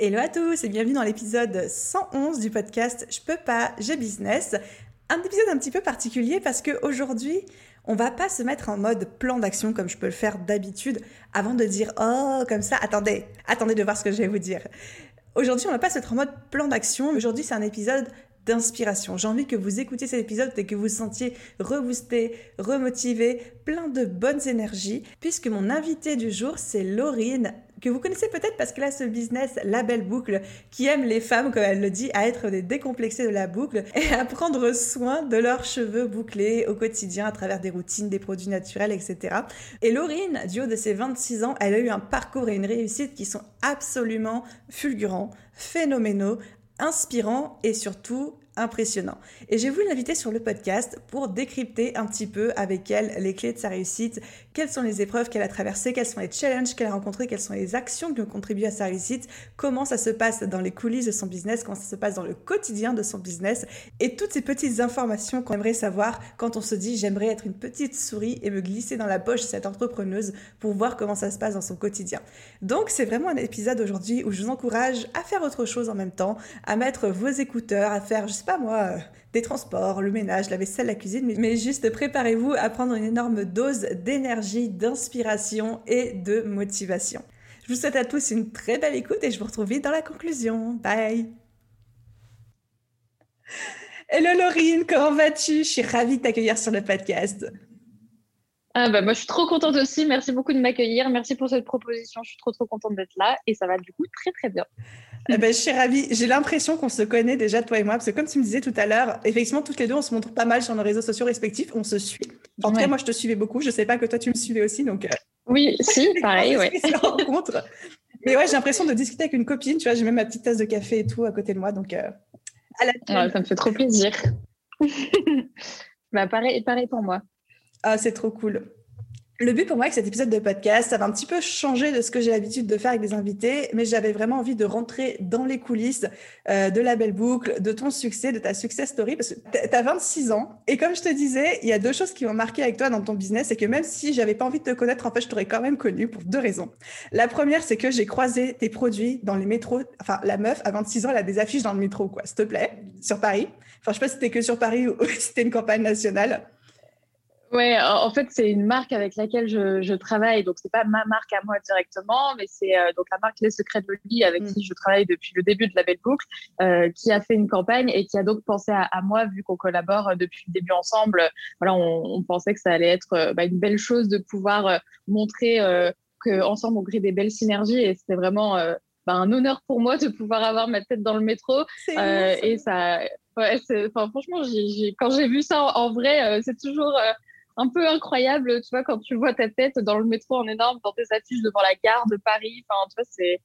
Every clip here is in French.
Hello à tous et bienvenue dans l'épisode 111 du podcast Je peux pas, j'ai business. Un épisode un petit peu particulier parce qu'aujourd'hui, on va pas se mettre en mode plan d'action comme je peux le faire d'habitude avant de dire oh comme ça. Attendez, attendez de voir ce que je vais vous dire. Aujourd'hui, on va pas se mettre en mode plan d'action. Aujourd'hui, c'est un épisode d'inspiration. J'ai envie que vous écoutiez cet épisode et que vous vous sentiez reboosté, remotivé, plein de bonnes énergies, puisque mon invité du jour, c'est Laurine, que vous connaissez peut-être parce qu'elle a ce business La Belle Boucle, qui aime les femmes, comme elle le dit, à être des décomplexées de la boucle et à prendre soin de leurs cheveux bouclés au quotidien à travers des routines, des produits naturels, etc. Et Laurine, du haut de ses 26 ans, elle a eu un parcours et une réussite qui sont absolument fulgurants, phénoménaux, inspirants et surtout impressionnant. Et j'ai voulu l'inviter sur le podcast pour décrypter un petit peu avec elle les clés de sa réussite, quelles sont les épreuves qu'elle a traversées, quels sont les challenges qu'elle a rencontrés, quelles sont les actions qui ont contribué à sa réussite, comment ça se passe dans les coulisses de son business, comment ça se passe dans le quotidien de son business et toutes ces petites informations qu'on aimerait savoir quand on se dit j'aimerais être une petite souris et me glisser dans la poche de cette entrepreneuse pour voir comment ça se passe dans son quotidien. Donc c'est vraiment un épisode aujourd'hui où je vous encourage à faire autre chose en même temps, à mettre vos écouteurs, à faire, je pas moi, euh, des transports, le ménage, la vaisselle, la cuisine, mais juste préparez-vous à prendre une énorme dose d'énergie, d'inspiration et de motivation. Je vous souhaite à tous une très belle écoute et je vous retrouve vite dans la conclusion. Bye Hello Laurine, comment vas-tu? Je suis ravie de t'accueillir sur le podcast. Ah bah moi je suis trop contente aussi. Merci beaucoup de m'accueillir. Merci pour cette proposition. Je suis trop trop contente d'être là et ça va du coup très très bien. Eh ben, je suis ravie. J'ai l'impression qu'on se connaît déjà, toi et moi, parce que comme tu me disais tout à l'heure, effectivement, toutes les deux, on se montre pas mal sur nos réseaux sociaux respectifs. On se suit. En tout cas, moi, je te suivais beaucoup. Je sais pas que toi, tu me suivais aussi. Donc, euh, oui, si, pareil, ouais. rencontre. Mais ouais, j'ai l'impression de discuter avec une copine. Tu vois, j'ai même ma petite tasse de café et tout à côté de moi. Donc, euh, à ça me fait trop plaisir. bah, pareil, pareil pour moi. Ah, c'est trop cool. Le but pour moi avec cet épisode de podcast, ça va un petit peu changer de ce que j'ai l'habitude de faire avec des invités, mais j'avais vraiment envie de rentrer dans les coulisses euh, de la belle boucle, de ton succès, de ta success story, parce que tu as 26 ans. Et comme je te disais, il y a deux choses qui m'ont marqué avec toi dans ton business, c'est que même si j'avais pas envie de te connaître, en fait, je t'aurais quand même connu pour deux raisons. La première, c'est que j'ai croisé tes produits dans les métros. Enfin, la meuf, à 26 ans, elle a des affiches dans le métro, quoi, s'il te plaît, sur Paris. Enfin, je sais pas si c'était que sur Paris ou si c'était une campagne nationale. Ouais, en fait, c'est une marque avec laquelle je, je travaille. Donc, c'est pas ma marque à moi directement, mais c'est euh, donc la marque Les Secrets de Lily avec mm. qui je travaille depuis le début de la Belle Boucle, euh, qui a fait une campagne et qui a donc pensé à, à moi, vu qu'on collabore depuis le début ensemble. Voilà, on, on pensait que ça allait être euh, bah, une belle chose de pouvoir euh, montrer euh, qu'ensemble, on crée des belles synergies et c'était vraiment bah, un honneur pour moi de pouvoir avoir ma tête dans le métro. et ça, ouais, franchement, j quand j'ai vu ça en, en vrai, c'est toujours un peu incroyable, tu vois, quand tu vois ta tête dans le métro en énorme, dans tes affiches devant la gare de Paris. Enfin, tu vois, c'est,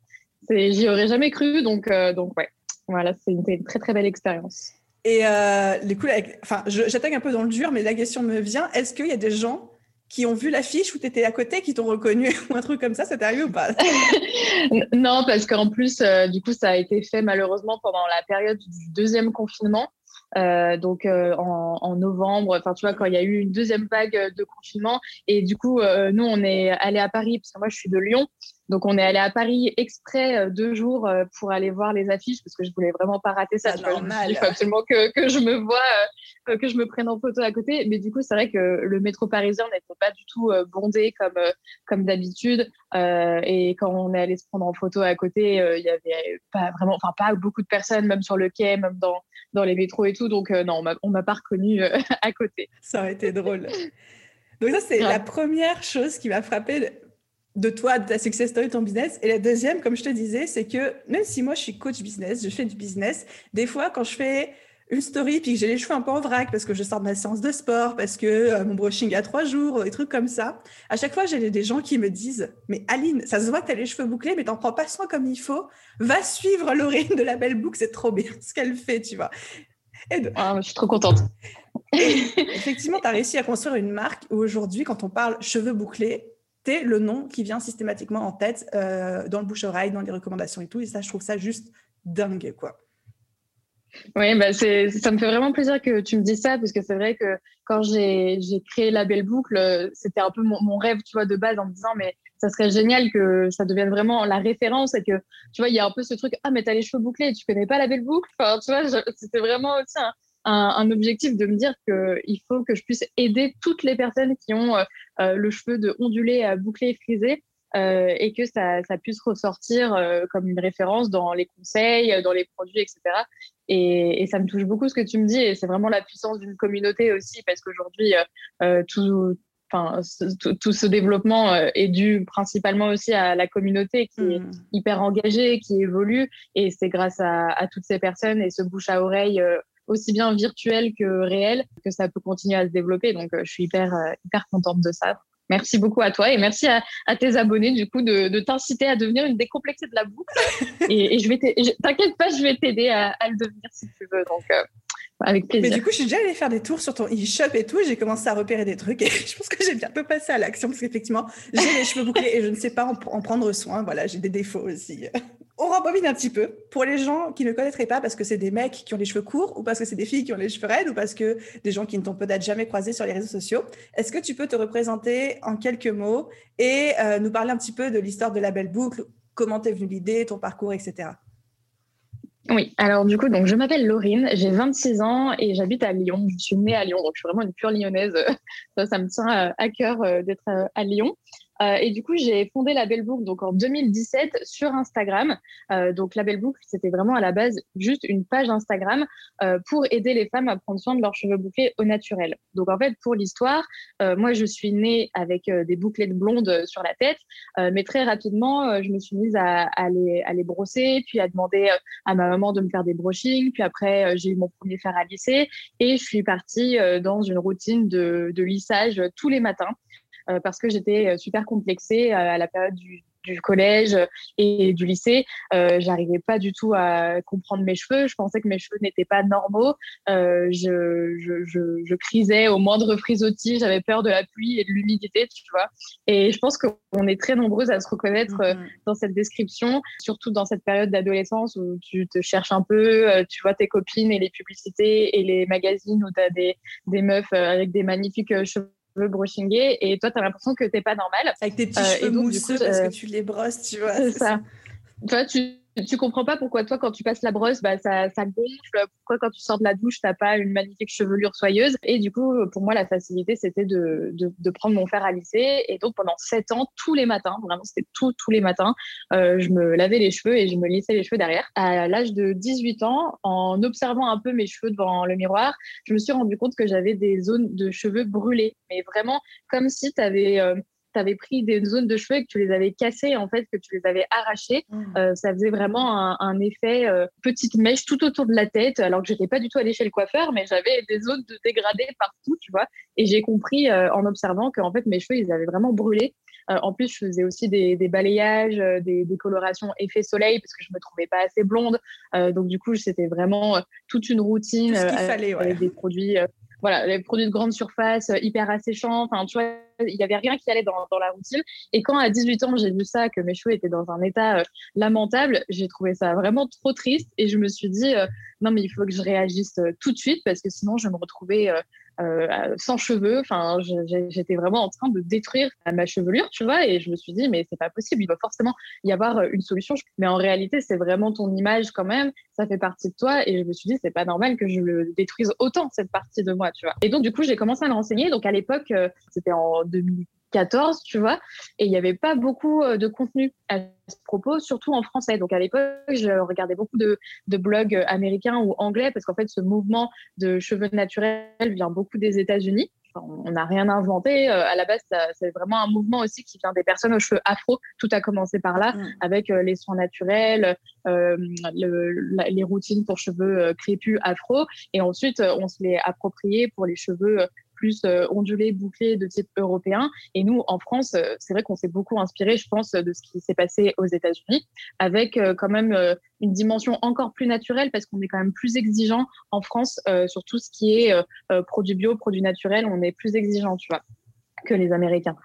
c'est, j'y aurais jamais cru. Donc, euh, donc ouais, voilà, c'est une, très très belle expérience. Et euh, les coups, enfin, j'attaque un peu dans le dur, mais la question me vient est-ce qu'il y a des gens qui ont vu l'affiche où tu étais à côté, qui t'ont reconnu ou un truc comme ça, ça t'est arrivé ou pas? Non, parce qu'en plus, euh, du coup, ça a été fait malheureusement pendant la période du deuxième confinement. Euh, donc euh, en, en, novembre, enfin tu vois quand il y a eu une deuxième vague de confinement et du coup euh, nous on est allé à Paris parce que moi je suis de Lyon donc on est allé à Paris exprès deux jours pour aller voir les affiches parce que je voulais vraiment pas rater ça. Il faut absolument que, que je me vois, que je me prenne en photo à côté. Mais du coup c'est vrai que le métro parisien n'était pas du tout bondé comme comme d'habitude et quand on est allé se prendre en photo à côté, il y avait pas vraiment, enfin pas beaucoup de personnes même sur le quai, même dans dans les métros et tout. Donc, euh, non, on m'a pas reconnu euh, à côté. Ça aurait été drôle. Donc, ça, c'est la première chose qui m'a frappé de toi, de ta success story, de ton business. Et la deuxième, comme je te disais, c'est que même si moi, je suis coach business, je fais du business, des fois, quand je fais une story puis que j'ai les cheveux un peu en vrac parce que je sors de ma séance de sport, parce que euh, mon brushing a trois jours, des trucs comme ça. À chaque fois, j'ai des gens qui me disent Mais Aline, ça se voit que tu as les cheveux bouclés, mais t'en prends pas soin comme il faut. Va suivre Lorraine de la Belle Boucle, c'est trop bien ce qu'elle fait, tu vois. Ah, je suis trop contente. Effectivement, tu as réussi à construire une marque où aujourd'hui, quand on parle cheveux bouclés, tu es le nom qui vient systématiquement en tête euh, dans le bouche-oreille, dans les recommandations et tout. Et ça, je trouve ça juste dingue, quoi. Oui, bah ça me fait vraiment plaisir que tu me dises ça, parce que c'est vrai que quand j'ai, créé la belle boucle, c'était un peu mon, rêve, tu vois, de base, en me disant, mais ça serait génial que ça devienne vraiment la référence et que, tu vois, il y a un peu ce truc, ah, mais t'as les cheveux bouclés, tu connais pas la belle boucle? Enfin, tu vois, c'était vraiment aussi un, un, objectif de me dire qu'il faut que je puisse aider toutes les personnes qui ont euh, euh, le cheveu de ondulé à bouclé et frisé. Euh, et que ça, ça puisse ressortir comme une référence dans les conseils, dans les produits, etc. Et, et, ça me touche beaucoup ce que tu me dis, et c'est vraiment la puissance d'une communauté aussi, parce qu'aujourd'hui, tout, ce développement est dû principalement aussi à la communauté qui est mmh. hyper engagée, qui évolue. Et c'est grâce à, à, toutes ces personnes et ce bouche à oreille aussi bien virtuel que réel, que ça peut continuer à se développer. Donc, euh, je suis hyper, euh, hyper contente de ça. Merci beaucoup à toi et merci à, tes abonnés du coup de, t'inciter à devenir une décomplexée de la boucle. et, je vais t'inquiète pas, je vais t'aider à, le devenir si tu veux. Donc, euh, avec plaisir. Mais du coup, je suis déjà allée faire des tours sur ton e-shop et tout. J'ai commencé à repérer des trucs et je pense que j'ai bientôt passé à l'action parce qu'effectivement, j'ai les cheveux bouclés et je ne sais pas en, en prendre soin. Voilà, j'ai des défauts aussi. On rembobine un petit peu pour les gens qui ne connaîtraient pas parce que c'est des mecs qui ont les cheveux courts ou parce que c'est des filles qui ont les cheveux raides ou parce que des gens qui ne t'ont peut-être jamais croisé sur les réseaux sociaux. Est-ce que tu peux te représenter en quelques mots et euh, nous parler un petit peu de l'histoire de la belle boucle, comment t'es venue l'idée, ton parcours, etc. Oui, alors du coup, donc je m'appelle Laurine, j'ai 26 ans et j'habite à Lyon. Je suis née à Lyon, donc je suis vraiment une pure lyonnaise. ça, ça me tient euh, à cœur euh, d'être à Lyon. Euh, et du coup, j'ai fondé La Belle Boucle donc en 2017 sur Instagram. Euh, donc La Belle Boucle, c'était vraiment à la base juste une page Instagram euh, pour aider les femmes à prendre soin de leurs cheveux bouclés au naturel. Donc en fait, pour l'histoire, moi je suis née avec des bouclettes blondes sur la tête, mais très rapidement, je me suis mise à, à, les, à, les, brosser, puis à demander à ma maman de me faire des brushings. Puis après, j'ai eu mon premier fer à lisser et je suis partie dans une routine de, de lissage tous les matins. Euh, parce que j'étais euh, super complexée euh, à la période du, du collège et du lycée, euh, j'arrivais pas du tout à comprendre mes cheveux. Je pensais que mes cheveux n'étaient pas normaux. Euh, je, je, je, je, crisais au moindre frisottis. J'avais peur de la pluie et de l'humidité, tu vois. Et je pense qu'on est très nombreuses à se reconnaître mm-hmm. dans cette description, surtout dans cette période d'adolescence où tu te cherches un peu, tu vois tes copines et les publicités et les magazines où tu as des, des meufs avec des magnifiques cheveux veux brushinguer et toi, tu as l'impression que tu n'es pas normal. Avec tes petits euh, cheveux mousseux parce que tu les brosses, tu vois. C'est ça. Toi, tu tu comprends pas pourquoi toi, quand tu passes la brosse, bah, ça, ça gonfle. Pourquoi quand tu sors de la douche, t'as pas une magnifique chevelure soyeuse? Et du coup, pour moi, la facilité, c'était de, de, prendre mon fer à lisser. Et donc, pendant sept ans, tous les matins, vraiment, c'était tout, tous les matins, euh, je me lavais les cheveux et je me lissais les cheveux derrière. À l'âge de 18 ans, en observant un peu mes cheveux devant le miroir, je me suis rendu compte que j'avais des zones de cheveux brûlés. Mais vraiment, comme si tu avais euh, tu avais pris des zones de cheveux et que tu les avais cassées, en fait, que tu les avais arrachées. Mmh. Euh, ça faisait vraiment un, effet euh, petite mèche tout autour de la tête, alors que j'étais pas du tout allée chez le coiffeur, mais j'avais des zones de dégradé partout, tu vois. Et j'ai compris euh, en observant que, en fait, mes cheveux, ils avaient vraiment brûlé. en plus, je faisais aussi des, balayages, des, colorations effet soleil parce que je me trouvais pas assez blonde. donc, du coup, c'était vraiment toute une routine fallait, avec des produits voilà, les produits de grande surface, euh, hyper asséchants. Enfin, tu vois, il n'y avait rien qui allait dans, la routine. Et quand à 18 ans, j'ai vu ça, que mes cheveux étaient dans un état euh, lamentable, j'ai trouvé ça vraiment trop triste. Et je me suis dit, euh, non, mais il faut que je réagisse tout de suite parce que sinon, je vais me retrouver euh, sans cheveux. Enfin, j'étais vraiment en train de détruire ma chevelure, tu vois. Et je me suis dit, mais c'est pas possible. Il va forcément y avoir euh, une solution. Mais en réalité, c'est vraiment ton image quand même. Ça fait partie de toi. Et je me suis dit, c'est pas normal que je le détruise autant cette partie de moi, tu vois. Et donc, du coup, j'ai commencé à me renseigner. Donc, à l'époque, euh, c'était en 2000 14, tu vois, et il n'y avait pas beaucoup euh, de contenu à ce propos, surtout en français. Donc à l'époque, je regardais beaucoup de, blogs américains ou anglais parce qu'en fait, ce mouvement de cheveux naturels vient beaucoup des États-Unis. on n'a rien inventé. Euh, à la base, c'est vraiment un mouvement aussi qui vient des personnes aux cheveux afro. Tout a commencé par là, mm. avec euh, les soins naturels, les routines pour cheveux crépus afro. Et ensuite, on se les approprié pour les cheveux plus ondulés, bouclés de type européen. Et nous, en France, c'est vrai qu'on s'est beaucoup inspiré, je pense, de ce qui s'est passé aux États-Unis, avec quand même une dimension encore plus naturelle parce qu'on est quand même plus exigeant en France sur tout ce qui est produits bio, produits naturels. On est plus exigeant, tu vois que les Américains.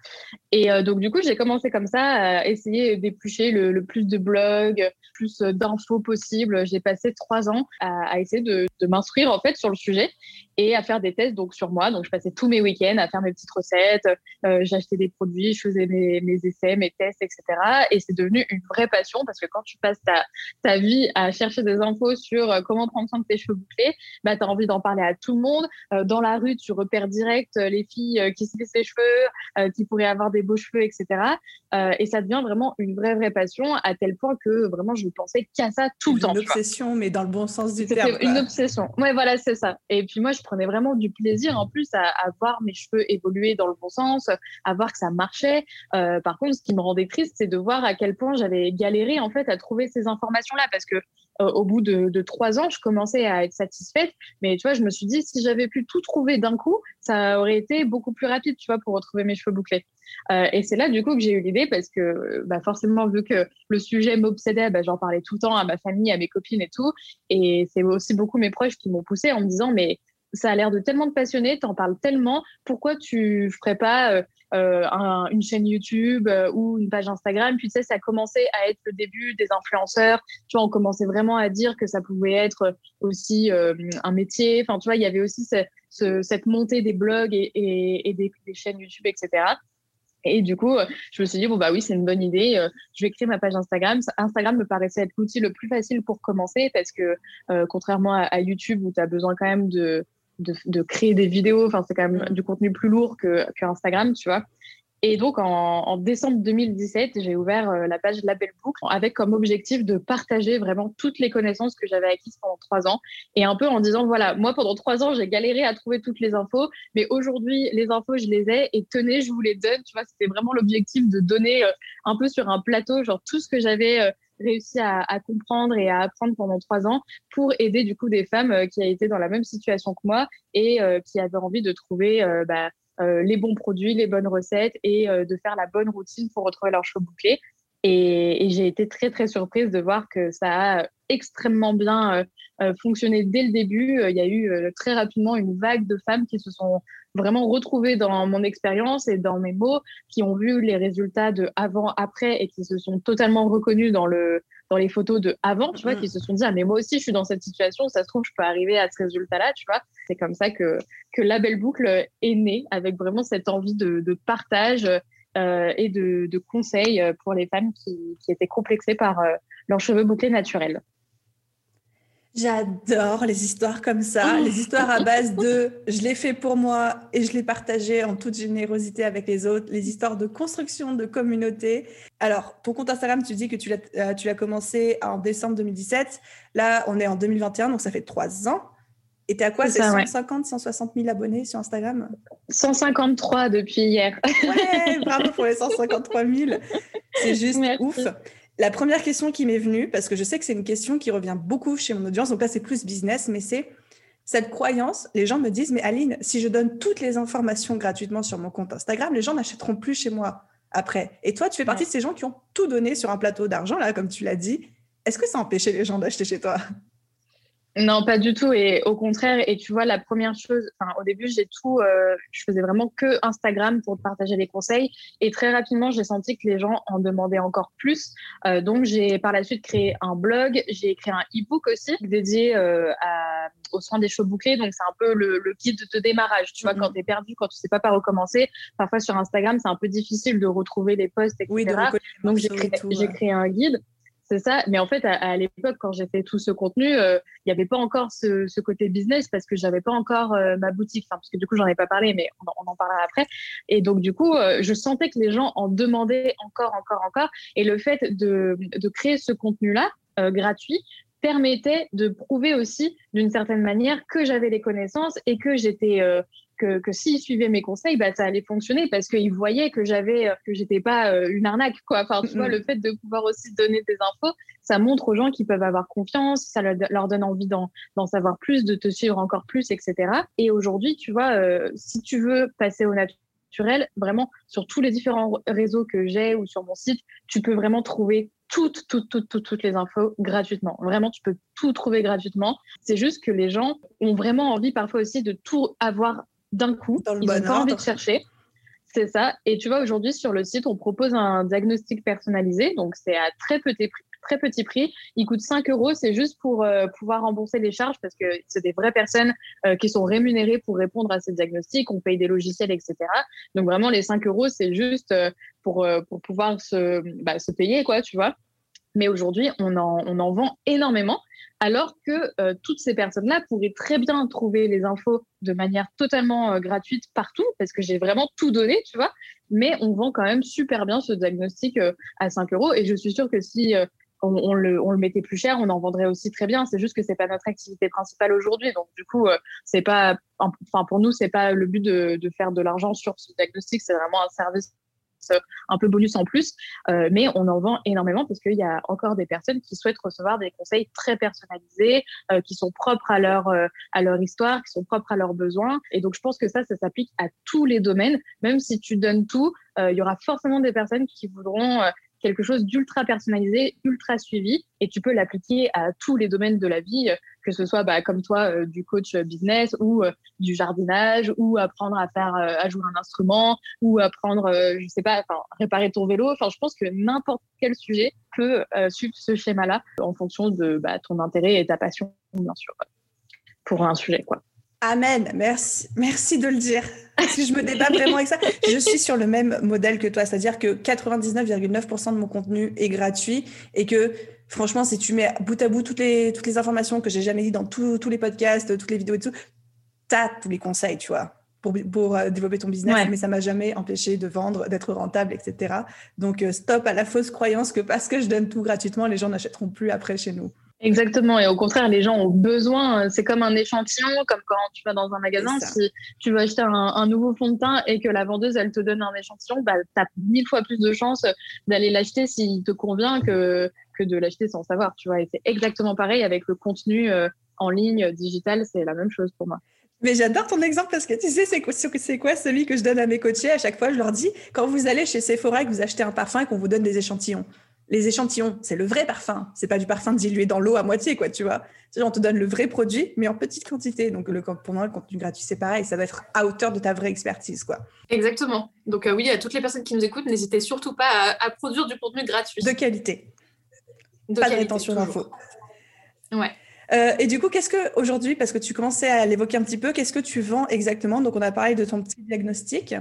Et euh, donc, du coup, j'ai commencé comme ça à essayer d'éplucher le, plus de blogs, plus d'infos possibles. J'ai passé trois ans à, essayer de, de m'instruire en fait sur le sujet et à faire des tests donc sur moi. Donc, je passais tous mes week-ends à faire mes petites recettes. Euh, J'achetais des produits, je faisais mes, essais, mes tests, etc. Et c'est devenu une vraie passion parce que quand tu passes ta, vie à chercher des infos sur euh, comment prendre soin de tes cheveux bouclés, bah, tu as envie d'en parler à tout le monde. Dans la rue, tu repères direct les filles qui se laissent les cheveux euh, qui pourraient avoir des beaux cheveux, etc. Euh, et ça devient vraiment une vraie, vraie passion à tel point que vraiment je ne pensais qu'à ça tout le temps. Une obsession, mais dans le bon sens du terme. Une obsession. Ouais, voilà, c'est ça. Et puis moi, je prenais vraiment du plaisir en plus à, voir mes cheveux évoluer dans le bon sens, à voir que ça marchait. Euh, par contre, ce qui me rendait triste, c'est de voir à quel point j'avais galéré en fait à trouver ces informations-là parce que au bout de, de, trois ans, je commençais à être satisfaite. Mais tu vois, je me suis dit, si j'avais pu tout trouver d'un coup, ça aurait été beaucoup plus rapide, tu vois, pour retrouver mes cheveux bouclés. Euh, et c'est là, du coup, que j'ai eu l'idée parce que, bah, forcément, vu que le sujet m'obsédait, bah, j'en parlais tout le temps à ma famille, à mes copines et tout. Et c'est aussi beaucoup mes proches qui m'ont poussé en me disant, mais ça a l'air de tellement te passionner, t'en parles tellement, pourquoi tu ferais pas euh, euh, une chaîne YouTube euh, ou une page Instagram. Puis tu sais, ça a commencé à être le début des influenceurs. Tu vois, on commençait vraiment à dire que ça pouvait être aussi euh, un métier. Enfin, tu vois, il y avait aussi cette montée des blogs et, des, chaînes YouTube, etc. Et du coup, je me suis dit, bon, bah oui, c'est une bonne idée. Je vais créer ma page Instagram. Instagram me paraissait être l'outil le plus facile pour commencer parce que, contrairement à, YouTube où tu as besoin quand même de, de, créer des vidéos. Enfin, c'est quand même du contenu plus lourd que, que Instagram, tu vois. Et donc, en, décembre 2017, j'ai ouvert euh, la page Label Book avec comme objectif de partager vraiment toutes les connaissances que j'avais acquises pendant trois ans. Et un peu en disant, voilà, moi, pendant trois ans, j'ai galéré à trouver toutes les infos, mais aujourd'hui, les infos, je les ai et tenez, je vous les donne. Tu vois, c'était vraiment l'objectif de donner euh, un peu sur un plateau, genre tout ce que j'avais euh, réussi à, comprendre et à apprendre pendant trois ans pour aider du coup des femmes euh, qui étaient dans la même situation que moi et euh, qui avaient envie de trouver euh, bah, les bons produits, les bonnes recettes et de faire la bonne routine pour retrouver leurs cheveux bouclés. Et, et j'ai été très très surprise de voir que ça a extrêmement bien fonctionné dès le début. Il y a eu très rapidement une vague de femmes qui se sont vraiment retrouvées dans mon expérience et dans mes mots, qui ont vu les résultats de avant, après et qui se sont totalement reconnus dans le dans les photos de avant, tu vois, mm. qui se sont dit ah mais moi aussi je suis dans cette situation, ça se trouve je peux arriver à ce résultat-là, tu vois. C'est comme ça que que la belle boucle est née avec vraiment cette envie de, de partage euh, et de, de, conseils pour les femmes qui, qui étaient complexées par euh, leurs cheveux bouclés naturels. J'adore les histoires comme ça, les histoires à base de je l'ai fait pour moi et je l'ai partagé en toute générosité avec les autres, les histoires de construction de communauté. Alors, ton compte Instagram, tu dis que tu l'as, euh, commencé en décembre 2017. Là, on est en 2021, donc ça fait trois ans. Et t'es à quoi? C'est 150, 160 000 abonnés sur Instagram? 153 depuis hier. Ouais, bravo pour les 153 000. C'est juste ouf. La première question qui m'est venue, parce que je sais que c'est une question qui revient beaucoup chez mon audience, donc là c'est plus business, mais c'est cette croyance, les gens me disent, mais Aline, si je donne toutes les informations gratuitement sur mon compte Instagram, les gens n'achèteront plus chez moi après. Et toi, tu fais partie de ces gens qui ont tout donné sur un plateau d'argent, là, comme tu l'as dit. Est-ce que ça empêchait les gens d'acheter chez toi? Non, pas du tout. Et au contraire, et tu vois, la première chose, enfin, au début, j'ai tout, euh, je faisais vraiment que Instagram pour partager les conseils. Et très rapidement, j'ai senti que les gens en demandaient encore plus. Euh, donc, j'ai par la suite créé un blog. J'ai créé un e-book aussi dédié euh, à, aux soins des cheveux bouclés. Donc, c'est un peu le, le guide de démarrage. Tu vois, mm-hmm. quand tu es perdu, quand tu sais pas par où commencer, parfois sur Instagram, c'est un peu difficile de retrouver les posts, etc. Oui, donc, j'ai créé, j'ai créé un guide. C'est ça. Mais en fait, à, l'époque, quand j'ai fait tout ce contenu, euh, il n'y avait pas encore ce, côté business parce que j'avais pas encore euh, ma boutique. Enfin, parce que du coup, j'en ai pas parlé, mais on, en parlera après. Et donc, du coup, euh, je sentais que les gens en demandaient encore, encore, encore. Et le fait de, de créer ce contenu-là, gratuit, permettait de prouver aussi d'une certaine manière que j'avais les connaissances et que j'étais que, que s'ils suivaient mes conseils, bah, ça allait fonctionner parce qu'ils voyaient que j'avais, que j'étais pas une arnaque, quoi. Enfin, tu vois, le fait de pouvoir aussi donner des infos, ça montre aux gens qu'ils peuvent avoir confiance, ça leur donne envie d'en, savoir plus, de te suivre encore plus, etc. Et aujourd'hui, tu vois, si tu veux passer au naturel, vraiment sur tous les différents réseaux que j'ai ou sur mon site, tu peux vraiment trouver toutes, toutes, toutes, toutes, les infos gratuitement. Vraiment, tu peux tout trouver gratuitement. C'est juste que les gens ont vraiment envie parfois aussi de tout avoir d'un coup. Ils n'ont pas envie de chercher. C'est ça. Et tu vois, aujourd'hui, sur le site, on propose un diagnostic personnalisé. Donc, c'est à très petit prix, très petit prix. Il coûte 5 euros. C'est juste pour euh, pouvoir rembourser les charges parce que c'est des vraies personnes euh, qui sont rémunérées pour répondre à ces diagnostics. On paye des logiciels, etc. Donc vraiment, les 5 euros, c'est juste euh, pour, pour pouvoir se, bah, se payer, quoi, tu vois. Mais aujourd'hui, on en, on en vend énormément alors que toutes ces personnes-là pourraient très bien trouver les infos de manière totalement gratuite partout, parce que j'ai vraiment tout donné, tu vois, mais on vend quand même super bien ce diagnostic à 5 euros, et je suis sûre que si on, le, mettait plus cher, on en vendrait aussi très bien. C'est juste que c'est pas notre activité principale aujourd'hui. Donc du coup, euh, c'est pas, enfin pour nous, c'est pas le but de, faire de l'argent sur ce diagnostic. C'est vraiment un service euh, un peu bonus en plus, euh, mais on en vend énormément parce qu'il y a encore des personnes qui souhaitent recevoir des conseils très personnalisés, qui sont propres à leur à leur histoire, qui sont propres à leurs besoins. Et donc je pense que ça, ça s'applique à tous les domaines. Même si tu donnes tout, il y aura forcément des personnes qui voudront quelque chose d'ultra personnalisé, ultra suivi, et tu peux l'appliquer à tous les domaines de la vie, que ce soit bah, comme toi euh, du coach business ou euh, du jardinage ou apprendre à faire euh, à jouer un instrument ou apprendre, je sais pas, réparer ton vélo. Enfin, je pense que n'importe quel sujet peut suivre ce schéma-là en fonction de bah, ton intérêt et ta passion, bien sûr, pour un sujet, quoi. Amen. Merci, merci de le dire. Que je me débat vraiment avec ça. Je suis sur le même modèle que toi, c'est-à-dire que 99,9% de mon contenu est gratuit et que franchement, si tu mets bout à bout toutes les, toutes les informations que j'ai jamais dit dans tous les podcasts, toutes les vidéos et tout, tu as tous les conseils, tu vois, pour, pour euh, développer ton business, mais ça m'a jamais empêché de vendre, d'être rentable, etc. Donc, euh, stop à la fausse croyance que parce que je donne tout gratuitement, les gens n'achèteront plus après chez nous. Exactement, et au contraire, les gens ont besoin, c'est comme un échantillon, comme quand tu vas dans un magasin, si tu veux acheter un, nouveau fond de teint et que la vendeuse, elle te donne un échantillon, bah, tu as mille fois plus de chances d'aller l'acheter s'il te convient que, que de l'acheter sans savoir, tu vois. Et c'est exactement pareil avec le contenu euh, en ligne, digital, c'est la même chose pour moi. Mais j'adore ton exemple parce que tu sais, c'est quoi, c'est quoi celui que je donne à mes coachés à chaque fois? Je leur dis, quand vous allez chez Sephora et que vous achetez un parfum et qu'on vous donne des échantillons, les échantillons, c'est le vrai parfum. C'est pas du parfum dilué dans l'eau à moitié, quoi, tu vois. On te donne le vrai produit, mais en petite quantité. Donc, le, pour moi, le contenu gratuit, c'est pareil. Ça doit être à hauteur de ta vraie expertise, quoi. Exactement. Donc, euh, oui, à toutes les personnes qui nous écoutent, n'hésitez surtout pas à, produire du contenu gratuit. De qualité. De pas de rétention d'infos. Ouais. Euh, et du coup, qu'est-ce que aujourd'hui, parce que tu commençais à l'évoquer un petit peu, qu'est-ce que tu vends exactement? Donc, on a parlé de ton petit diagnostic.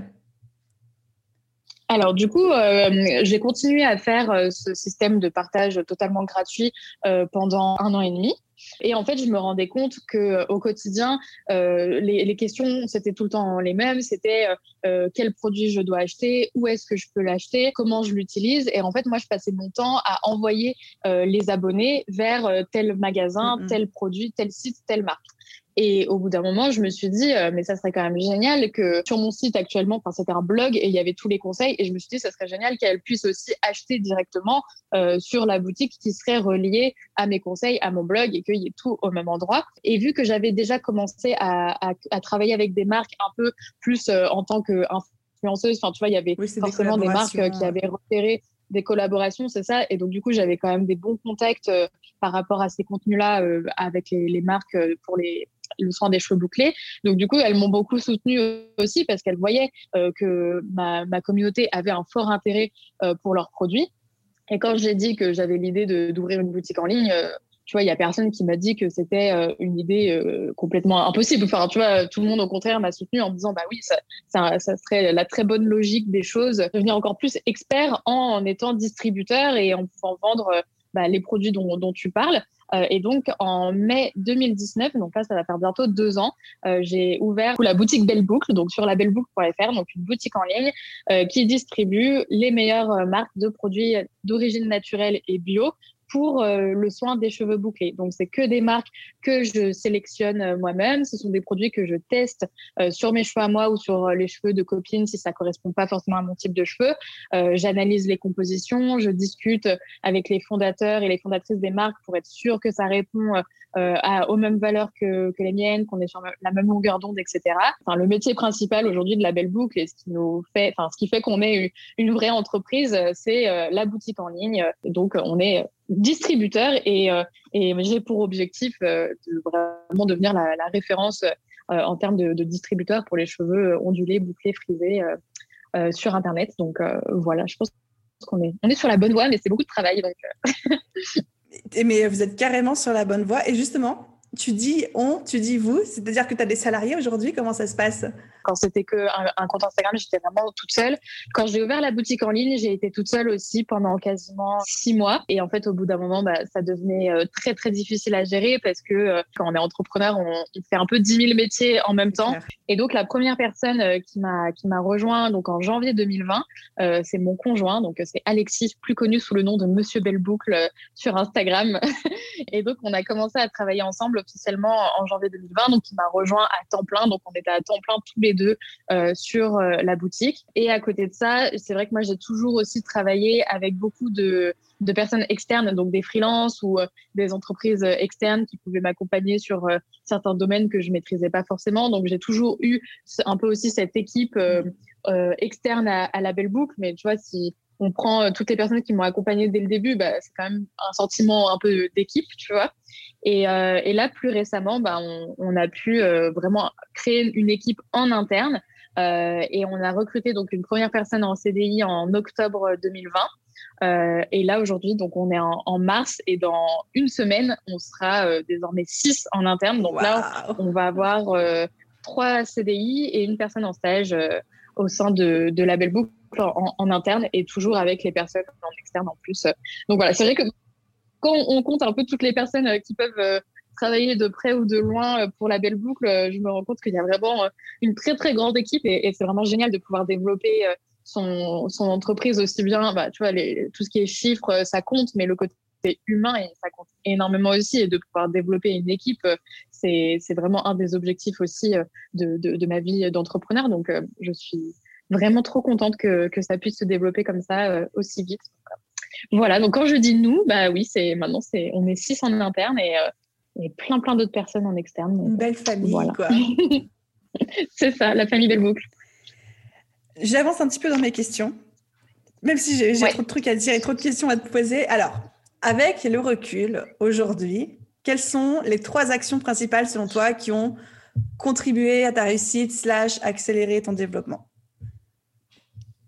Alors du coup, euh, j'ai continué à faire euh, ce système de partage totalement gratuit euh, pendant un an et demi. Et en fait, je me rendais compte que au quotidien, les, questions c'était tout le temps les mêmes. C'était quel produit je dois acheter, où est-ce que je peux l'acheter, comment je l'utilise? Et en fait, moi, je passais mon temps à envoyer les abonnés vers tel magasin, tel produit, tel site, telle marque. Et au bout d'un moment, je me suis dit, euh, mais ça serait quand même génial que sur mon site actuellement, enfin, c'était un blog et il y avait tous les conseils. Et je me suis dit, ça serait génial qu'elle puisse aussi acheter directement euh, sur la boutique qui serait reliée à mes conseils, à mon blog et qu'il y ait tout au même endroit. Et vu que j'avais déjà commencé à, à, travailler avec des marques un peu plus euh, en tant qu'influenceuse, enfin, tu vois, il y avait forcément des, marques qui avaient repéré des collaborations, c'est ça. Et donc, du coup, j'avais quand même des bons contacts par rapport à ces contenus-là avec les, les marques pour les, le soin des cheveux bouclés. Donc du coup, elles m'ont beaucoup soutenue aussi parce qu'elles voyaient euh, que ma, communauté avait un fort intérêt euh, pour leurs produits. Et quand j'ai dit que j'avais l'idée d'ouvrir une boutique en ligne, euh, tu vois, il y a personne qui m'a dit que c'était une idée complètement impossible. Enfin, tu vois, tout le monde au contraire m'a soutenu en me disant, bah oui, ça, serait la très bonne logique des choses, devenir encore plus expert en, étant distributeur et en pouvant vendre bah, les produits dont tu parles. Euh, et donc, en mai 2019, donc là, ça va faire bientôt deux ans, euh, j'ai ouvert la boutique Belle Boucle, donc sur la belleboucle.fr, donc une boutique en ligne euh, qui distribue les meilleures marques de produits d'origine naturelle et bio pour le soin des cheveux bouclés. Donc, c'est que des marques que je sélectionne moi-même. Ce sont des produits que je teste sur mes cheveux à moi ou sur les cheveux de copines si ça correspond pas forcément à mon type de cheveux. J'analyse les compositions, je discute avec les fondateurs et les fondatrices des marques pour être sûr que ça répond à, aux mêmes valeurs que, que les miennes, qu'on est sur la même longueur d'onde, etc. Enfin, le métier principal aujourd'hui de la Belle Boucle et ce qui nous fait, enfin, ce qui fait qu'on est une vraie entreprise, c'est la boutique en ligne. Donc, on est distributeur et, euh, et j'ai pour objectif euh, de vraiment devenir la, référence euh, en termes de, de, distributeur pour les cheveux ondulés, bouclés, frisés sur Internet. Donc voilà, je pense qu'on est, on est sur la bonne voie, mais c'est beaucoup de travail. Donc, mais vous êtes carrément sur la bonne voie. Et justement, tu dis on, tu dis vous, c'est-à-dire que tu as des salariés aujourd'hui, comment ça se passe? Quand c'était qu'un un compte Instagram, j'étais vraiment toute seule. Quand j'ai ouvert la boutique en ligne, j'ai été toute seule aussi pendant quasiment six mois. Et en fait, au bout d'un moment, bah, ça devenait euh, très très difficile à gérer parce que euh, quand on est entrepreneur, on, fait un peu 10 000 métiers en même temps. Et donc la première personne euh, qui m'a qui m'a rejoint donc en janvier 2020, c'est mon conjoint, donc c'est Alexis, plus connu sous le nom de Monsieur Belleboucle sur Instagram. et donc on a commencé à travailler ensemble officiellement en janvier 2020. Donc, il m'a rejoint à temps plein. Donc, on était à temps plein tous les euh, sur euh, la boutique. Et à côté de ça, c'est vrai que moi, j'ai toujours aussi travaillé avec beaucoup de, personnes externes, donc des freelances ou euh, des entreprises externes qui pouvaient m'accompagner sur certains domaines que je maîtrisais pas forcément. Donc, j'ai toujours eu un peu aussi cette équipe externe à, la Belle Boucle. Mais tu vois, si on prend toutes les personnes qui m'ont accompagnée dès le début, bah, c'est quand même un sentiment un peu d'équipe, tu vois. Et, euh, et, là, plus récemment, bah, on, on, a pu euh, vraiment créer une équipe en interne euh, et on a recruté donc une première personne en CDI en octobre 2020. Euh, et là, aujourd'hui, donc on est en, en, mars et dans une semaine, on sera désormais six en interne. Donc là, on va avoir trois CDI et une personne en stage au sein de, de la Belle Book en, interne et toujours avec les personnes en externe en plus. Donc voilà, c'est vrai que on compte un peu toutes les personnes euh, qui peuvent euh, travailler de près ou de loin euh, pour la belle boucle, je me rends compte qu'il y a vraiment une très très grande équipe et, c'est vraiment génial de pouvoir développer son, entreprise aussi bien. Bah, tu vois, tout ce qui est chiffres, ça compte, mais le côté humain ça compte énormément aussi et de pouvoir développer une équipe, c'est vraiment un des objectifs aussi de, ma vie d'entrepreneur. Donc, je suis vraiment trop contente que, ça puisse se développer comme ça aussi vite. Voilà, donc quand je dis nous, bah oui, c'est maintenant c'est on est six en interne et, euh, et plein plein d'autres personnes en externe. Une belle famille, quoi. c'est ça, la famille Belle Boucle. J'avance un petit peu dans mes questions, même si j'ai trop de trucs à dire et trop de questions à te poser. Alors, avec le recul aujourd'hui, quelles sont les trois actions principales selon toi qui ont contribué à ta réussite slash accélérer ton développement?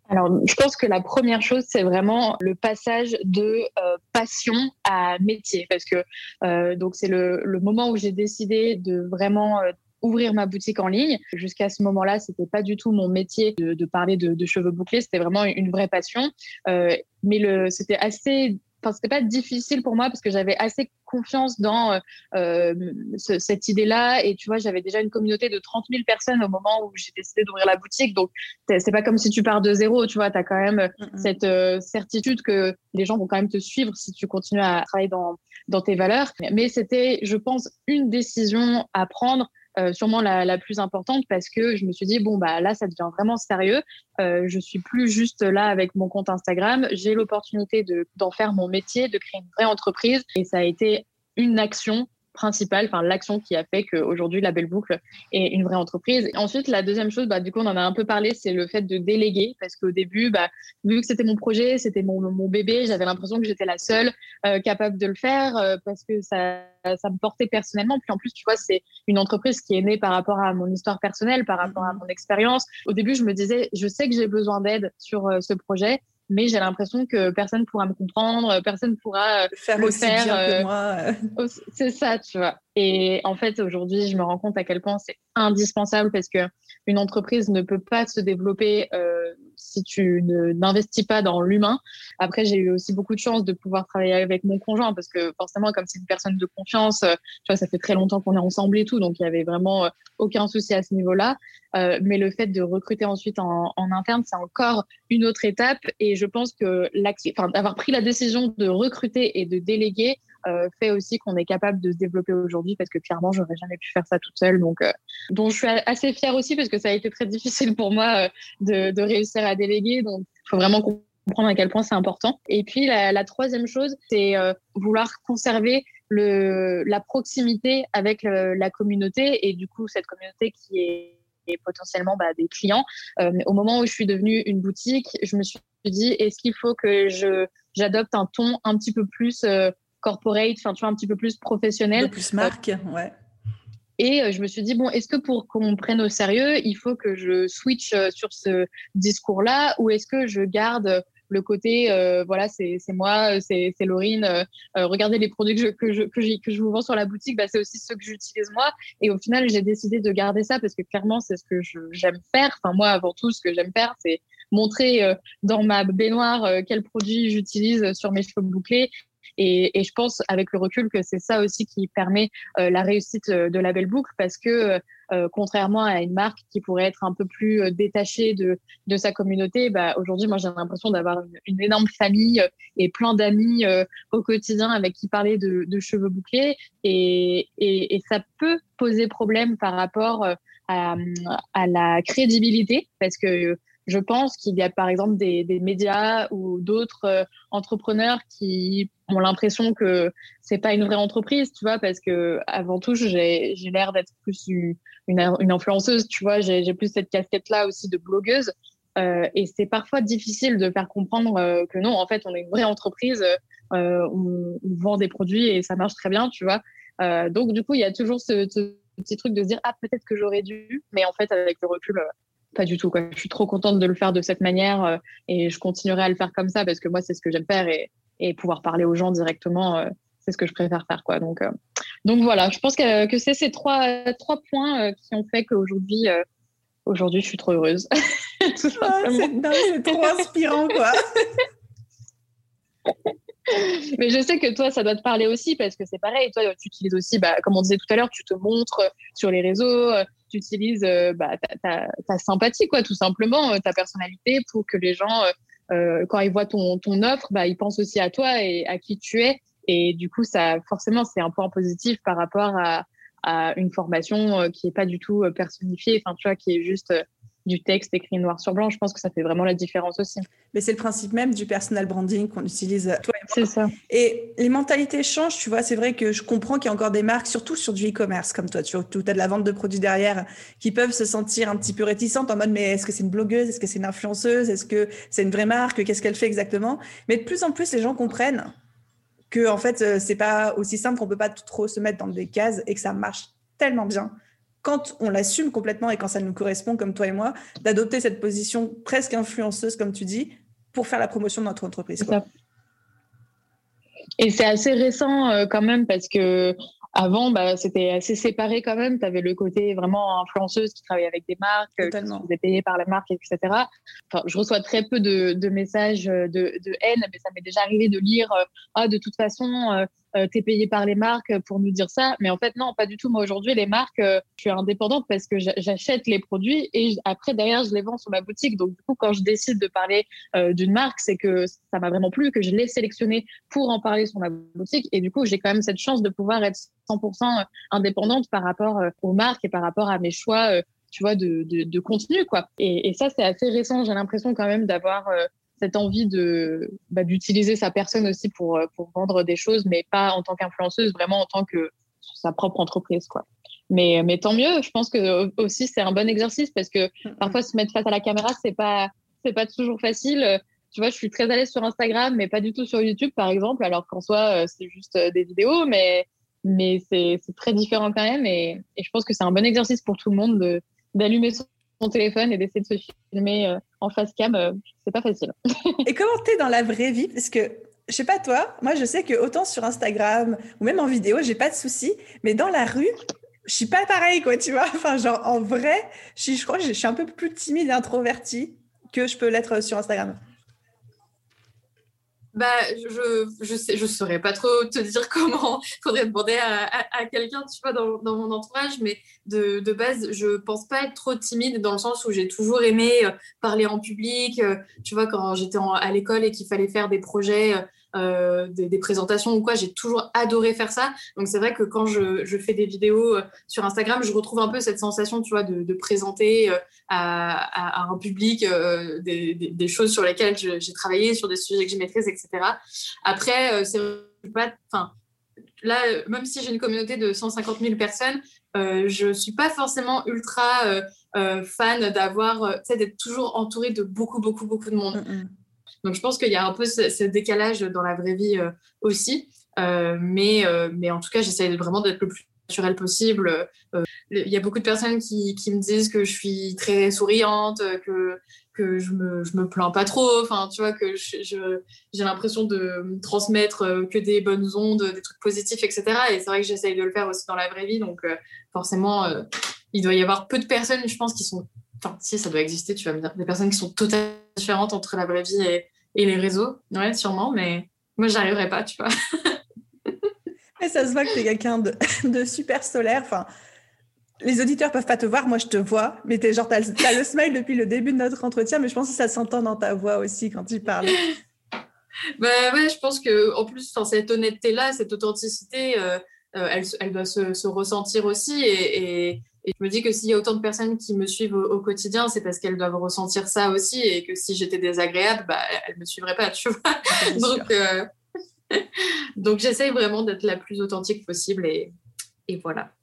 Alors, je pense que la première chose, c'est vraiment le passage de euh, passion à métier, parce que euh, donc c'est le, le, moment où j'ai décidé de vraiment euh, ouvrir ma boutique en ligne. Jusqu'à ce moment-là, c'était pas du tout mon métier de, de parler de, de, cheveux bouclés, c'était vraiment une vraie passion. Euh, mais c'était assez enfin c'était pas difficile pour moi parce que j'avais assez confiance dans euh, euh cette idée-là. Et tu vois j'avais déjà une communauté de 30 000 personnes au moment où j'ai décidé d'ouvrir la boutique. Donc c'est pas comme si tu pars de zéro tu vois. Tu as quand même cette euh, certitude que les gens vont quand même te suivre si tu continues à travailler dans dans tes valeurs. Mais c'était je pense une décision à prendre euh, sûrement la, la, plus importante parce que je me suis dit bon bah là ça devient vraiment sérieux. Euh, je suis plus juste là avec mon compte Instagram. J'ai l'opportunité de d'en faire mon métier, de créer une vraie entreprise et ça a été une action principale, enfin l'action qui a fait qu'aujourd'hui la Belle Boucle est une vraie entreprise. ensuite, la deuxième chose, bah, du coup on en a un peu parlé, c'est le fait de déléguer parce qu'au début, bah, vu que c'était mon projet, c'était mon, bébé, j'avais l'impression que j'étais la seule euh, capable de le faire euh, parce que ça, ça me portait personnellement. Puis en plus, tu vois, c'est une entreprise qui est née par rapport à mon histoire personnelle, par rapport à mon expérience. Au début, je me disais, je sais que j'ai besoin d'aide sur euh, ce projet mais j'ai l'impression que personne pourra me comprendre, personne pourra faire le faire. que euh, moi. c'est ça, tu vois. Et en fait, aujourd'hui, je me rends compte à quel point c'est indispensable parce que une entreprise ne peut pas se développer euh, si tu n'investis pas dans l'humain. Après, j'ai eu aussi beaucoup de chance de pouvoir travailler avec mon conjoint parce que forcément, comme c'est une personne de confiance, tu vois, ça fait très longtemps qu'on est ensemble et tout, donc il y avait vraiment aucun souci à ce niveau-là. mais le fait de recruter ensuite en, en interne, c'est encore une autre étape. Et je pense que d'avoir pris la décision de recruter et de déléguer, euh, fait aussi qu'on est capable de se développer aujourd'hui parce que clairement, j'aurais jamais pu faire ça toute seule. Donc, euh, dont je suis assez fière aussi parce que ça a été très difficile pour moi euh, de, de, réussir à déléguer. Donc, faut vraiment comprendre à quel point c'est important. Et puis, la, la troisième chose, c'est vouloir conserver le, la proximité avec la communauté et du coup, cette communauté qui est potentiellement bah, des clients. au moment où je suis devenue une boutique, je me suis dit, est-ce qu'il faut que je j'adopte un ton un petit peu plus corporate, enfin, tu vois, un petit peu plus professionnel. Un plus marque, ouais. Et euh, je me suis dit, bon, est-ce que pour qu'on me prenne au sérieux, il faut que je switch euh, sur ce discours-là ou est-ce que je garde le côté, euh, voilà, c'est moi, c'est Laurine, regardez les produits que je, que, je, que, que, je vous vends sur la boutique, bah, c'est aussi ceux que j'utilise moi. Et au final, j'ai décidé de garder ça parce que clairement, c'est ce que j'aime faire. Enfin, moi, avant tout, ce que j'aime faire, c'est montrer dans ma baignoire quels produits j'utilise sur mes cheveux bouclés et, et, je pense avec le recul que c'est ça aussi qui permet euh, la réussite euh, de la belle boucle parce que euh, contrairement à une marque qui pourrait être un peu plus détachée de, de sa communauté, bah, aujourd'hui, moi, j'ai l'impression d'avoir une, énorme famille et plein d'amis au quotidien avec qui parler de, de cheveux bouclés. Et, et, et, ça peut poser problème par rapport à, à la crédibilité parce que je pense qu'il y a par exemple des, médias ou d'autres entrepreneurs qui ont l'impression que c'est pas une vraie entreprise, tu vois, parce que avant tout, j'ai l'air d'être plus une, influenceuse, tu vois, j'ai plus cette casquette-là aussi de blogueuse. Euh, et c'est parfois difficile de faire comprendre euh, que non, en fait, on est une vraie entreprise, euh, on, vend des produits et ça marche très bien, tu vois. Euh, donc, du coup, il y a toujours ce, ce, petit truc de se dire, ah, peut-être que j'aurais dû, mais en fait, avec le recul, euh, pas du tout. Quoi. Je suis trop contente de le faire de cette manière euh, et je continuerai à le faire comme ça parce que moi, c'est ce que j'aime faire et, et pouvoir parler aux gens directement, euh, c'est ce que je préfère faire. Quoi. Donc, euh, donc voilà, je pense que, que c'est ces trois, trois points qui ont fait qu'aujourd'hui, aujourd'hui, je suis trop heureuse. c'est trop inspirant, quoi. Mais je sais que toi, ça doit te parler aussi parce que c'est pareil. Toi, tu utilises aussi, bah, comme on disait tout à l'heure, tu te montres sur les réseaux, tu utilises bah, ta, sympathie, quoi, tout simplement, ta personnalité pour que les gens euh, quand ils voient ton, ton offre, bah, ils pensent aussi à toi et à qui tu es. Et du coup, ça, forcément, c'est un point positif par rapport à, à une formation euh, qui est pas du tout euh, personnifiée, enfin, tu vois, qui est juste du texte écrit noir sur blanc. Je pense que ça fait vraiment la différence aussi. Mais c'est le principe même du personal branding qu'on utilise. C'est ça. Et les mentalités changent, tu vois. C'est vrai que je comprends qu'il y a encore des marques, surtout sur du e-commerce comme toi, tu vois, où tu as de la vente de produits derrière, qui peuvent se sentir un petit peu réticentes en mode, mais est-ce que c'est une blogueuse Est-ce que c'est une influenceuse Est-ce que c'est une vraie marque Qu'est-ce qu'elle fait exactement? Mais de plus en plus, les gens comprennent que, en fait, euh, c'est pas aussi simple qu'on peut pas trop se mettre dans des cases et que ça marche tellement bien quand on l'assume complètement et quand ça nous correspond, comme toi et moi, d'adopter cette position presque influenceuse, comme tu dis, pour faire la promotion de notre entreprise. Et c'est assez récent euh, quand même parce que avant, bah, c'était assez séparé quand même. Tu avais le côté vraiment influenceuse qui travaillait avec des marques, euh, qui se faisait payer par la marque, etc. Enfin, je reçois très peu de, de messages de, de, haine, mais ça m'est déjà arrivé de lire euh, Ah, de toute façon, euh, t'es payé par les marques pour nous dire ça. Mais en fait, non, pas du tout. Moi, aujourd'hui, les marques, euh, je suis indépendante parce que j'achète les produits et après, derrière, je les vends sur ma boutique. Donc, du coup, quand je décide de parler euh, d'une marque, c'est que ça m'a vraiment plu, que je l'ai sélectionné pour en parler sur ma boutique. Et du coup, j'ai quand même cette chance de pouvoir être 100% indépendante par rapport aux marques et par rapport à mes choix tu vois, de, de, de contenu, quoi. Et, et ça, c'est assez récent. J'ai l'impression quand même d'avoir cette envie de bah, d'utiliser sa personne aussi pour euh, pour vendre des choses, mais pas en tant qu'influenceuse, vraiment en tant que sa propre entreprise, quoi. Mais mais tant mieux. Je pense que aussi c'est un bon exercice parce que parfois se mettre face à la caméra c'est pas c'est pas toujours facile. Tu vois, je suis très à l'aise sur Instagram, mais pas du tout sur YouTube, par exemple, alors qu'en soi, euh, c'est juste euh, des vidéos, mais, mais c'est très différent quand même. Et, et je pense que c'est un bon exercice pour tout le monde d'allumer son téléphone et d'essayer de se filmer euh, en face cam, euh, c'est pas facile. et comment t'es dans la vraie vie? Parce que je sais pas toi, moi je sais que autant sur Instagram ou même en vidéo, j'ai pas de soucis, mais dans la rue, je suis pas pareil quoi, tu vois. Enfin genre en vrai, je, je crois que je suis un peu plus timide et introvertie que je peux l'être sur Instagram bah, je je sais je saurais pas trop te dire comment. Faudrait demander à, à, quelqu'un, tu vois, dans, mon entourage. Mais de, base, je pense pas être trop timide dans le sens où j'ai toujours aimé euh, parler en public. Euh, tu vois, quand j'étais à l'école et qu'il fallait faire des projets euh, des, présentations ou quoi. J'ai toujours adoré faire ça. Donc c'est vrai que quand je, fais des vidéos euh, sur Instagram, je retrouve un peu cette sensation, tu vois, de, présenter euh, à, un public des, choses sur lesquelles j'ai travaillé, sur des sujets que je maîtrise, etc. Après, c'est pas, enfin, là, même si j'ai une communauté de 150 000 personnes, euh, je suis pas forcément ultra fan d'avoir, d'être toujours entourée de beaucoup, beaucoup, beaucoup de monde. Mm, mm. Donc je pense qu'il y a un peu ce, décalage dans la vraie vie euh, aussi. Euh, mais, euh, mais en tout cas, j'essaie vraiment d'être le plus naturel possible. Il y a beaucoup de personnes qui, qui, me disent que je suis très souriante, que, que je me, je me plains pas trop. Enfin, tu vois, que j'ai l'impression de transmettre que des bonnes ondes, des trucs positifs, etc. Et c'est vrai que j'essaye de le faire aussi dans la vraie vie. Donc, forcément, il doit y avoir peu de personnes, je pense, qui sont Enfin, si, ça doit exister, tu vas me dire. Des personnes qui sont totalement différentes entre la vraie vie et, et les réseaux. Ouais, sûrement, mais moi, j'arriverai pas, tu vois. mais ça se voit que tu es quelqu'un de, de, super solaire. Enfin, les auditeurs peuvent pas te voir, moi, je te vois. Mais tu genre, as, le smile depuis le début de notre entretien, mais je pense que ça s'entend dans ta voix aussi quand tu parles. bah ouais, je pense que en plus, cette honnêteté-là, cette authenticité, euh, euh, elle, elle, doit se, se ressentir aussi. et, et et je me dis que s'il y a autant de personnes qui me suivent au, quotidien, c'est parce qu'elles doivent ressentir ça aussi et que si j'étais désagréable, bah, elles ne me suivraient pas, tu vois. donc, euh... donc j'essaye vraiment d'être la plus authentique possible et, et voilà.